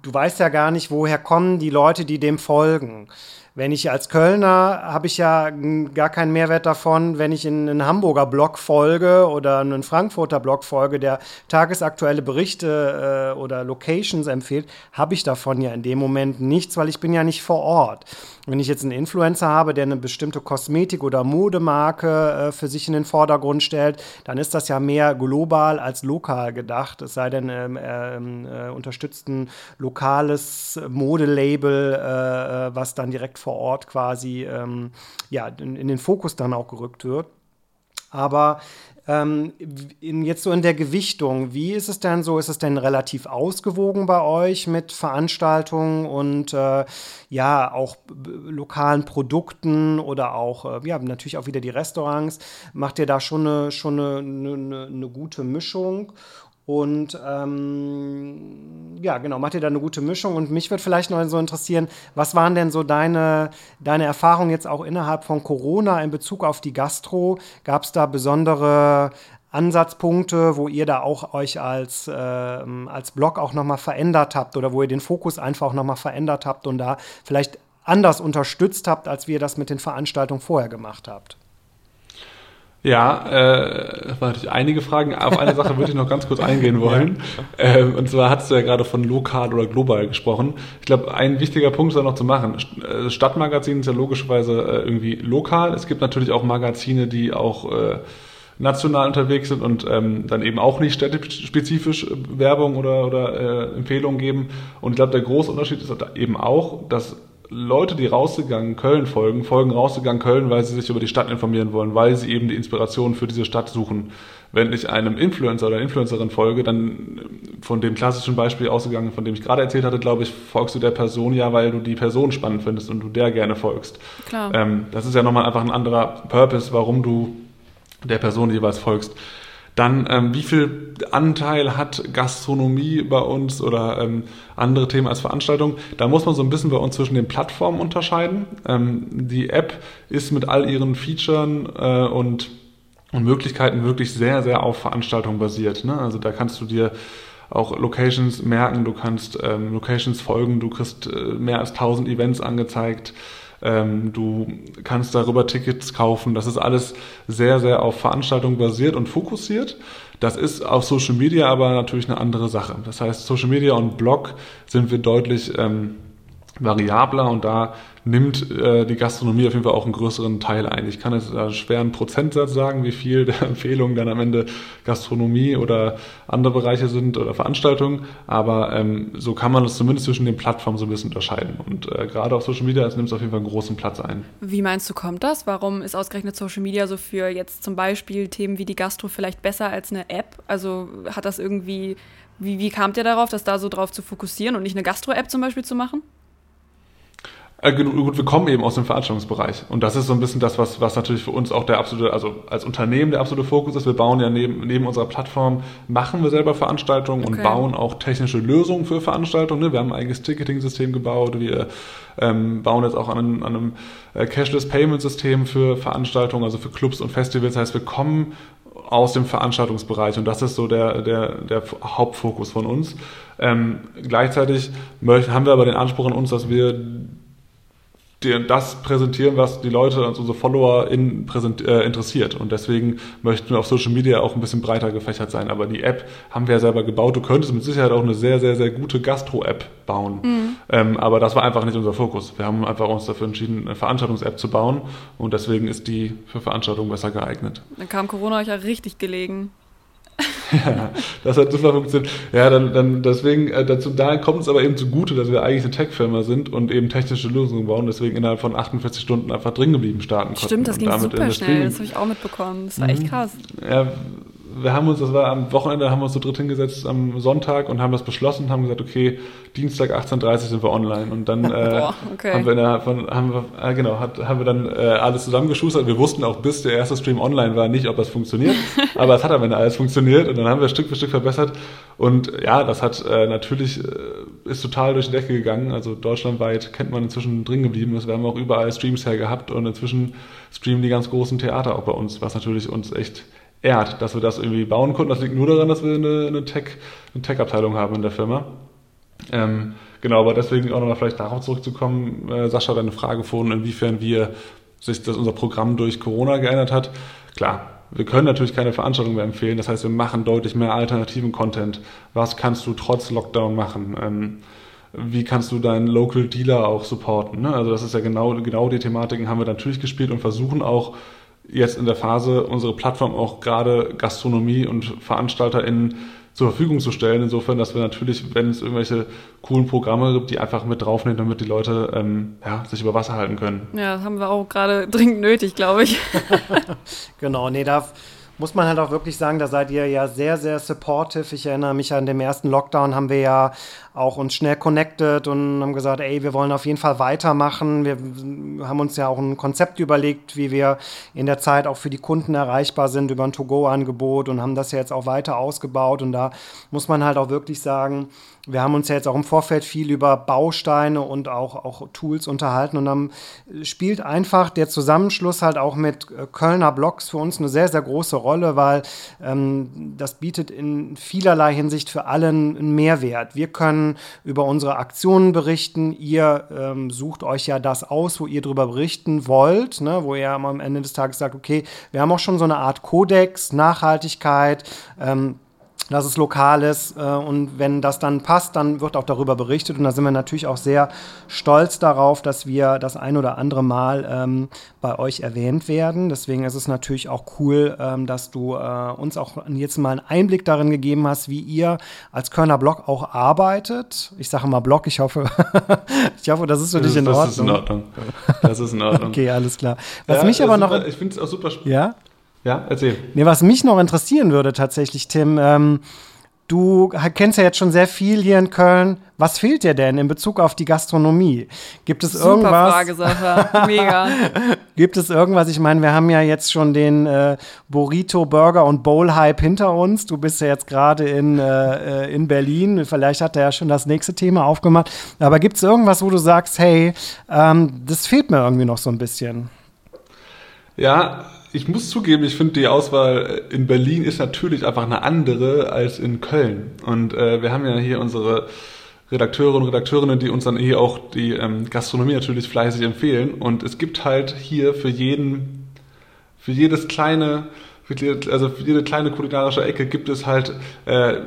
du weißt ja gar nicht, woher kommen die Leute, die dem folgen. Wenn ich als Kölner habe ich ja gar keinen Mehrwert davon, wenn ich in einen Hamburger Blog folge oder einen Frankfurter Blog folge, der tagesaktuelle Berichte äh, oder Locations empfiehlt, habe ich davon ja in dem Moment nichts, weil ich bin ja nicht vor Ort. Wenn ich jetzt einen Influencer habe, der eine bestimmte Kosmetik- oder Modemarke äh, für sich in den Vordergrund stellt, dann ist das ja mehr global als lokal gedacht. Es sei denn, ähm, ähm äh, unterstützt ein lokales Modelabel, äh, äh, was dann direkt vor Ort quasi ähm, ja, in, in den Fokus dann auch gerückt wird. Aber ähm, in, jetzt so in der Gewichtung, wie ist es denn so? Ist es denn relativ ausgewogen bei euch mit Veranstaltungen und äh, ja, auch lokalen Produkten oder auch, äh, ja, natürlich auch wieder die Restaurants? Macht ihr da schon eine, schon eine, eine, eine gute Mischung? Und ähm, ja, genau, macht ihr da eine gute Mischung. Und mich würde vielleicht noch so interessieren, was waren denn so deine, deine Erfahrungen jetzt auch innerhalb von Corona in Bezug auf die Gastro? Gab es da besondere Ansatzpunkte, wo ihr da auch euch als, äh, als Blog auch nochmal verändert habt oder wo ihr den Fokus einfach auch nochmal verändert habt und da vielleicht anders unterstützt habt, als wir das mit den Veranstaltungen vorher gemacht habt? Ja, äh, das waren natürlich einige Fragen. Auf eine Sache würde ich noch ganz kurz eingehen wollen. Ja. Ähm, und zwar hast du ja gerade von lokal oder global gesprochen. Ich glaube, ein wichtiger Punkt ist da noch zu machen. Äh, Stadtmagazin ist ja logischerweise äh, irgendwie lokal. Es gibt natürlich auch Magazine, die auch äh, national unterwegs sind und ähm, dann eben auch nicht städtespezifisch Werbung oder, oder äh, Empfehlungen geben. Und ich glaube, der große Unterschied ist eben auch, dass Leute, die rausgegangen Köln folgen, folgen rausgegangen Köln, weil sie sich über die Stadt informieren wollen, weil sie eben die Inspiration für diese Stadt suchen. Wenn ich einem Influencer oder Influencerin folge, dann von dem klassischen Beispiel ausgegangen, von dem ich gerade erzählt hatte, glaube ich, folgst du der Person ja, weil du die Person spannend findest und du der gerne folgst. Klar. Ähm, das ist ja nochmal einfach ein anderer Purpose, warum du der Person jeweils folgst. Dann, ähm, wie viel Anteil hat Gastronomie bei uns oder ähm, andere Themen als Veranstaltung? Da muss man so ein bisschen bei uns zwischen den Plattformen unterscheiden. Ähm, die App ist mit all ihren Features äh, und, und Möglichkeiten wirklich sehr, sehr auf Veranstaltungen basiert. Ne? Also da kannst du dir auch Locations merken, du kannst ähm, Locations folgen, du kriegst äh, mehr als 1000 Events angezeigt. Ähm, du kannst darüber Tickets kaufen. Das ist alles sehr, sehr auf Veranstaltungen basiert und fokussiert. Das ist auf Social Media aber natürlich eine andere Sache. Das heißt, Social Media und Blog sind wir deutlich ähm, variabler und da nimmt äh, die Gastronomie auf jeden Fall auch einen größeren Teil ein. Ich kann jetzt einen Prozentsatz sagen, wie viel der Empfehlungen dann am Ende Gastronomie oder andere Bereiche sind oder Veranstaltungen, aber ähm, so kann man das zumindest zwischen den Plattformen so ein bisschen unterscheiden. Und äh, gerade auf Social Media nimmt es auf jeden Fall einen großen Platz ein. Wie meinst du, kommt das? Warum ist ausgerechnet Social Media so für jetzt zum Beispiel Themen wie die Gastro vielleicht besser als eine App? Also hat das irgendwie, wie, wie kamt ihr darauf, das da so drauf zu fokussieren und nicht eine Gastro-App zum Beispiel zu machen? Äh, gut, wir kommen eben aus dem Veranstaltungsbereich. Und das ist so ein bisschen das, was, was natürlich für uns auch der absolute, also als Unternehmen der absolute Fokus ist. Wir bauen ja neben, neben unserer Plattform, machen wir selber Veranstaltungen okay. und bauen auch technische Lösungen für Veranstaltungen. Ne? Wir haben ein eigenes Ticketing-System gebaut. Wir ähm, bauen jetzt auch an einem, an einem äh, Cashless-Payment-System für Veranstaltungen, also für Clubs und Festivals. Das heißt, wir kommen aus dem Veranstaltungsbereich und das ist so der, der, der Hauptfokus von uns. Ähm, gleichzeitig haben wir aber den Anspruch an uns, dass wir das präsentieren, was die Leute, also unsere Follower in, präsent, äh, interessiert. Und deswegen möchten wir auf Social Media auch ein bisschen breiter gefächert sein. Aber die App haben wir ja selber gebaut. Du könntest mit Sicherheit auch eine sehr, sehr, sehr gute Gastro-App bauen. Mhm. Ähm, aber das war einfach nicht unser Fokus. Wir haben einfach uns dafür entschieden, eine Veranstaltungs-App zu bauen. Und deswegen ist die für Veranstaltungen besser geeignet. Dann kam Corona euch ja richtig gelegen. Ja, das hat super funktioniert. Ja, dann, dann deswegen, äh, dazu, da kommt es aber eben zugute, dass wir eigentlich eine Tech-Firma sind und eben technische Lösungen bauen, deswegen innerhalb von 48 Stunden einfach drin geblieben starten konnten. Stimmt, das ging super schnell, das habe ich auch mitbekommen. Das war mhm. echt krass. Ja, wir haben uns, das war am Wochenende, haben wir uns so dritt hingesetzt am Sonntag und haben das beschlossen, haben gesagt, okay, Dienstag 18.30 Uhr sind wir online. Und dann äh, Boah, okay. haben wir innerhalb von, haben wir, äh, genau, hat, haben wir dann äh, alles zusammengeschustert. Wir wussten auch, bis der erste Stream online war, nicht, ob das funktioniert. aber es hat am Ende alles funktioniert und dann haben wir Stück für Stück verbessert. Und ja, das hat äh, natürlich, äh, ist total durch die Decke gegangen. Also deutschlandweit kennt man inzwischen drin geblieben. Wir haben auch überall Streams hergehabt und inzwischen streamen die ganz großen Theater auch bei uns, was natürlich uns echt ehrt, dass wir das irgendwie bauen konnten. Das liegt nur daran, dass wir eine, eine Tech, eine Tech-Abteilung haben in der Firma. Ähm, genau, aber deswegen auch nochmal vielleicht darauf zurückzukommen, äh, Sascha, deine Frage vorhin, inwiefern wir sich das unser Programm durch Corona geändert hat. Klar, wir können natürlich keine Veranstaltung mehr empfehlen. Das heißt, wir machen deutlich mehr alternativen Content. Was kannst du trotz Lockdown machen? Ähm, wie kannst du deinen Local Dealer auch supporten? Ne? Also das ist ja genau, genau die Thematiken haben wir natürlich gespielt und versuchen auch jetzt in der Phase, unsere Plattform auch gerade Gastronomie und VeranstalterInnen zur Verfügung zu stellen. Insofern, dass wir natürlich, wenn es irgendwelche coolen Programme gibt, die einfach mit draufnehmen, damit die Leute ähm, ja, sich über Wasser halten können. Ja, das haben wir auch gerade dringend nötig, glaube ich. genau, nee, da muss man halt auch wirklich sagen, da seid ihr ja sehr, sehr supportive. Ich erinnere mich an dem ersten Lockdown haben wir ja auch uns schnell connected und haben gesagt, ey, wir wollen auf jeden Fall weitermachen. Wir haben uns ja auch ein Konzept überlegt, wie wir in der Zeit auch für die Kunden erreichbar sind über ein To-Go-Angebot und haben das ja jetzt auch weiter ausgebaut. Und da muss man halt auch wirklich sagen, wir haben uns ja jetzt auch im Vorfeld viel über Bausteine und auch, auch Tools unterhalten und dann spielt einfach der Zusammenschluss halt auch mit äh, Kölner Blogs für uns eine sehr, sehr große Rolle, weil ähm, das bietet in vielerlei Hinsicht für alle einen Mehrwert. Wir können über unsere Aktionen berichten. Ihr ähm, sucht euch ja das aus, wo ihr darüber berichten wollt, ne? wo ihr am Ende des Tages sagt, okay, wir haben auch schon so eine Art Kodex, Nachhaltigkeit, ähm, dass es lokal ist. Äh, und wenn das dann passt, dann wird auch darüber berichtet. Und da sind wir natürlich auch sehr stolz darauf, dass wir das ein oder andere Mal ähm, bei euch erwähnt werden. Deswegen ist es natürlich auch cool, ähm, dass du äh, uns auch jetzt mal einen Einblick darin gegeben hast, wie ihr als Körner Blog auch arbeitet. Ich sage mal Blog, ich hoffe, ich hoffe, das ist für dich in Ordnung. Das ist in Ordnung. Das ist in Ordnung. okay, alles klar. Was ja, mich aber noch. Super, ich finde es auch super spannend. Ja? Ja, erzähl. Nee, was mich noch interessieren würde tatsächlich, Tim, ähm, du kennst ja jetzt schon sehr viel hier in Köln. Was fehlt dir denn in Bezug auf die Gastronomie? Gibt es Super irgendwas? Frage, Sascha. Mega. Gibt es irgendwas? Ich meine, wir haben ja jetzt schon den äh, Burrito Burger und Bowl Hype hinter uns. Du bist ja jetzt gerade in, äh, äh, in Berlin. Vielleicht hat er ja schon das nächste Thema aufgemacht. Aber gibt es irgendwas, wo du sagst, hey, ähm, das fehlt mir irgendwie noch so ein bisschen? Ja, ich muss zugeben, ich finde die Auswahl in Berlin ist natürlich einfach eine andere als in Köln. Und äh, wir haben ja hier unsere Redakteure und Redakteurinnen, die uns dann hier auch die ähm, Gastronomie natürlich fleißig empfehlen. Und es gibt halt hier für jeden, für jedes kleine, für jede, also für jede kleine kulinarische Ecke gibt es halt äh,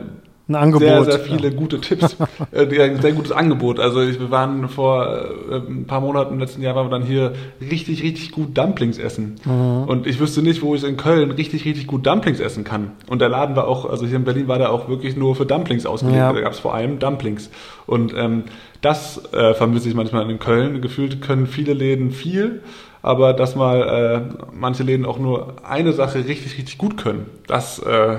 ein Angebot. Sehr, sehr viele ja. gute Tipps. äh, ein sehr gutes Angebot. Also ich, wir waren vor äh, ein paar Monaten im letzten Jahr waren wir dann hier richtig, richtig gut Dumplings essen. Mhm. Und ich wüsste nicht, wo ich in Köln richtig, richtig gut Dumplings essen kann. Und der Laden war auch, also hier in Berlin war der auch wirklich nur für Dumplings ausgelegt. Ja. Da gab es vor allem Dumplings. Und ähm, das äh, vermisse ich manchmal in Köln. Gefühlt können viele Läden viel aber dass mal äh, manche Läden auch nur eine Sache richtig, richtig gut können, das äh,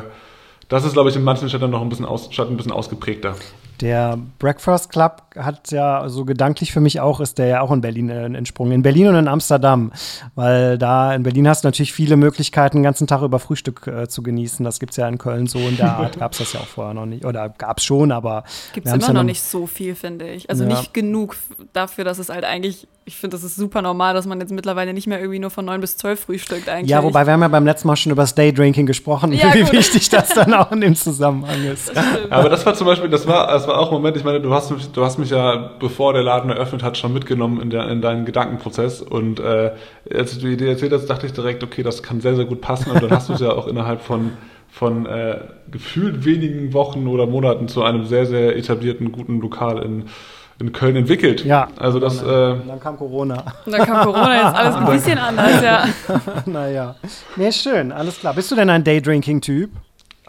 das ist, glaube ich, in manchen Städten noch ein bisschen, aus, ein bisschen ausgeprägter. Der Breakfast Club hat ja so gedanklich für mich auch, ist der ja auch in Berlin äh, entsprungen. In Berlin und in Amsterdam. Weil da in Berlin hast du natürlich viele Möglichkeiten, den ganzen Tag über Frühstück äh, zu genießen. Das gibt es ja in Köln so in der Art. Gab es das ja auch vorher noch nicht. Oder gab es schon, aber. Gibt es immer ja noch nicht so viel, finde ich. Also ja. nicht genug dafür, dass es halt eigentlich ich finde, das ist super normal, dass man jetzt mittlerweile nicht mehr irgendwie nur von neun bis zwölf frühstückt eigentlich. Ja, wobei wir haben ja beim letzten Mal schon über das Daydrinking gesprochen, Ja, wie gut. wichtig das dann auch in dem Zusammenhang ist. Aber das war zum Beispiel, das war, das war auch ein Moment, ich meine, du hast mich, du hast mich ja, bevor der Laden eröffnet hat, schon mitgenommen in, der, in deinen Gedankenprozess. Und äh, als du die Idee erzählt hast, dachte ich direkt, okay, das kann sehr, sehr gut passen. Und dann hast du es ja auch innerhalb von, von äh, gefühlt wenigen Wochen oder Monaten zu einem sehr, sehr etablierten, guten Lokal in, in Köln entwickelt. Ja. Also das, äh, Und dann kam Corona. Und dann kam Corona jetzt alles ein bisschen anders, ja. naja. Nee, schön, alles klar. Bist du denn ein Daydrinking-Typ?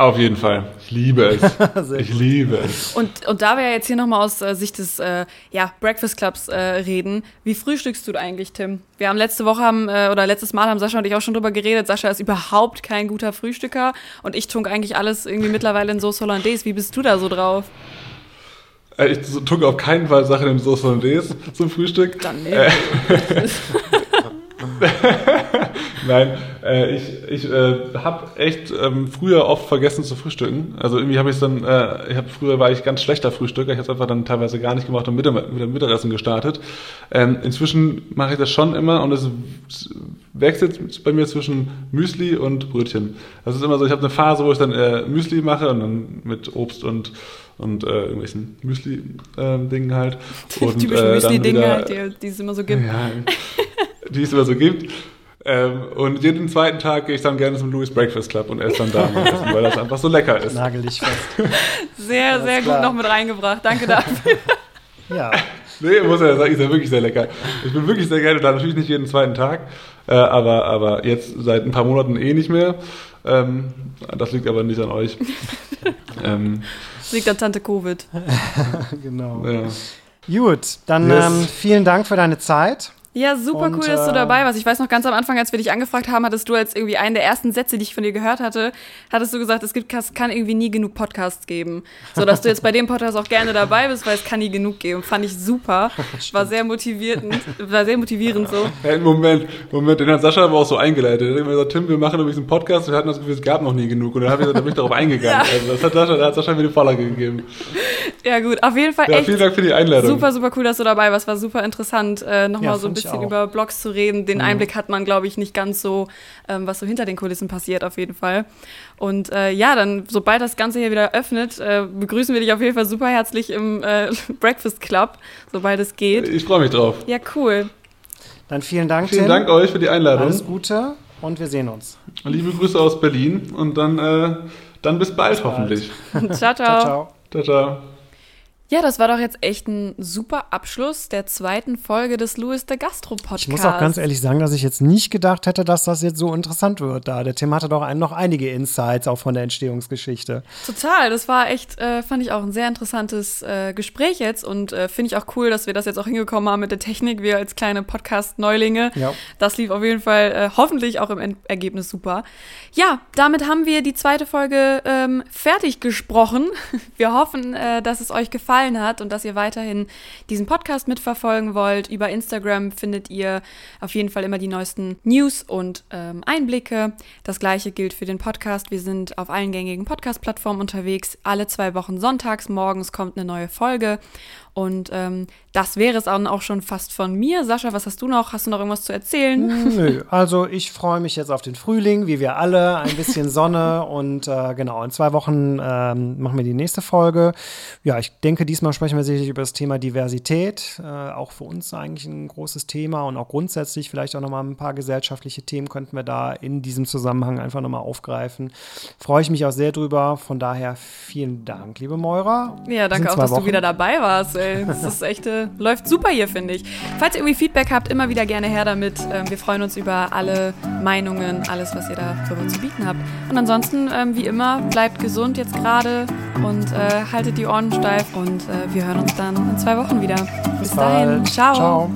auf jeden Fall. Ich liebe es. Ich liebe es. Und, und da wir ja jetzt hier nochmal aus äh, Sicht des äh, ja, Breakfast Clubs äh, reden, wie frühstückst du eigentlich, Tim? Wir haben letzte Woche haben, äh, oder letztes Mal haben Sascha und ich auch schon drüber geredet. Sascha ist überhaupt kein guter Frühstücker und ich tunke eigentlich alles irgendwie mittlerweile in Sauce Hollandaise. Wie bist du da so drauf? Äh, Ich tunke auf keinen Fall Sachen in Sauce Hollandaise zum Frühstück. Dann nee. Äh, Nein, äh, ich, ich äh, habe echt ähm, früher oft vergessen zu frühstücken. Also irgendwie habe ich dann, äh, ich habe früher war ich ganz schlechter Frühstücker. Ich habe es einfach dann teilweise gar nicht gemacht und mit dem, mit dem Mittagessen gestartet. Ähm, inzwischen mache ich das schon immer und es wechselt bei mir zwischen Müsli und Brötchen. Das ist immer so. Ich habe eine Phase, wo ich dann äh, Müsli mache und dann mit Obst und und äh, irgendwelchen Müsli-Dingen halt. Und, Typische äh, dann Müsli-Dinge, wieder- halt, die, die es immer so gibt. ja, die es immer so gibt. Ähm, und jeden zweiten Tag gehe ich dann gerne zum Louis Breakfast Club und esse dann da mein Essen, weil das einfach so lecker ist. Nagel dich fest. Sehr, Alles sehr gut klar. noch mit reingebracht. Danke dafür. Ja. Nee, muss ja sagen, ist ja wirklich sehr lecker. Ich bin wirklich sehr gerne da, natürlich nicht jeden zweiten Tag, äh, aber, aber jetzt seit ein paar Monaten eh nicht mehr. Ähm, das liegt aber nicht an euch. ähm, liegt an Tante Covid. genau. ja. Gut, dann Yes. ähm, vielen Dank für deine Zeit. Ja, super Und, cool, dass du äh, dabei warst. Ich weiß noch ganz am Anfang, als wir dich angefragt haben, hattest du als irgendwie einen der ersten Sätze, die ich von dir gehört hatte, hattest du gesagt, es gibt, es kann irgendwie nie genug Podcasts geben. So, dass du jetzt bei dem Podcast auch gerne dabei bist, weil es kann nie genug geben. Fand ich super. War sehr motivierend, war sehr motivierend so. Hey, Moment, Moment, den hat Sascha aber auch so eingeleitet. Er hat immer gesagt, Tim, wir machen übrigens einen Podcast, wir hatten das Gefühl, es gab noch nie genug. Und dann, hab ich, dann bin ich darauf eingegangen. Ja. Also das hat Sascha, da hat Sascha mir die Vorlage gegeben. Ja, gut, auf jeden Fall Ja, echt. vielen Dank für die Einladung. Super, super cool, dass du dabei warst. War super interessant, äh, nochmal Ja, so ein ich bisschen auch. über Blogs zu reden. Den Einblick hat man, glaube ich, nicht ganz so, ähm, was so hinter den Kulissen passiert, auf jeden Fall. Und äh, ja, dann, sobald das Ganze hier wieder öffnet, äh, begrüßen wir dich auf jeden Fall super herzlich im äh, Breakfast Club, sobald es geht. Ich freue mich drauf. Ja, cool. Dann vielen Dank, Vielen Tim. Dank euch für die Einladung. Alles Gute und wir sehen uns. Liebe Grüße aus Berlin und dann, äh, dann bis bald hoffentlich. ciao, ciao. Ciao, ciao. Ciao, ciao. Ja, das war doch jetzt echt ein super Abschluss der zweiten Folge des Louis de Gastro Podcast. Ich muss auch ganz ehrlich sagen, dass ich jetzt nicht gedacht hätte, dass das jetzt so interessant wird da. Der Tim hatte doch ein, noch einige Insights auch von der Entstehungsgeschichte. Total, das war echt, äh, fand ich auch ein sehr interessantes äh, Gespräch jetzt und äh, finde ich auch cool, dass wir das jetzt auch hingekommen haben mit der Technik, wir als kleine Podcast-Neulinge. Ja. Das lief auf jeden Fall äh, hoffentlich auch im Endergebnis super. Ja, damit haben wir die zweite Folge ähm, fertig gesprochen. Wir hoffen, äh, dass es euch gefallen hat und dass ihr weiterhin diesen Podcast mitverfolgen wollt. Über Instagram findet ihr auf jeden Fall immer die neuesten News und ähm, Einblicke. Das gleiche gilt für den Podcast. Wir sind auf allen gängigen Podcast-Plattformen unterwegs. Alle zwei Wochen sonntags morgens kommt eine neue Folge. Und ähm, das wäre es dann auch schon fast von mir. Sascha, was hast du noch? Hast du noch irgendwas zu erzählen? Nö, also ich freue mich jetzt auf den Frühling, wie wir alle, ein bisschen Sonne und äh, genau, in zwei Wochen ähm, machen wir die nächste Folge. Ja, ich denke, diesmal sprechen wir sicherlich über das Thema Diversität, äh, auch für uns eigentlich ein großes Thema und auch grundsätzlich vielleicht auch nochmal ein paar gesellschaftliche Themen könnten wir da in diesem Zusammenhang einfach nochmal aufgreifen. Freue ich mich auch sehr drüber, von daher vielen Dank, liebe Moira. Ja, danke auch, dass Wochen. du wieder dabei warst. Ey. Das ist echt, äh, läuft super hier, finde ich. Falls ihr irgendwie Feedback habt, immer wieder gerne her damit. Ähm, wir freuen uns über alle Meinungen, alles, was ihr darüber zu bieten habt. Und ansonsten, ähm, wie immer, bleibt gesund jetzt gerade und äh, haltet die Ohren steif. Und äh, wir hören uns dann in zwei Wochen wieder. Bis, dahin. bald. Ciao. Ciao.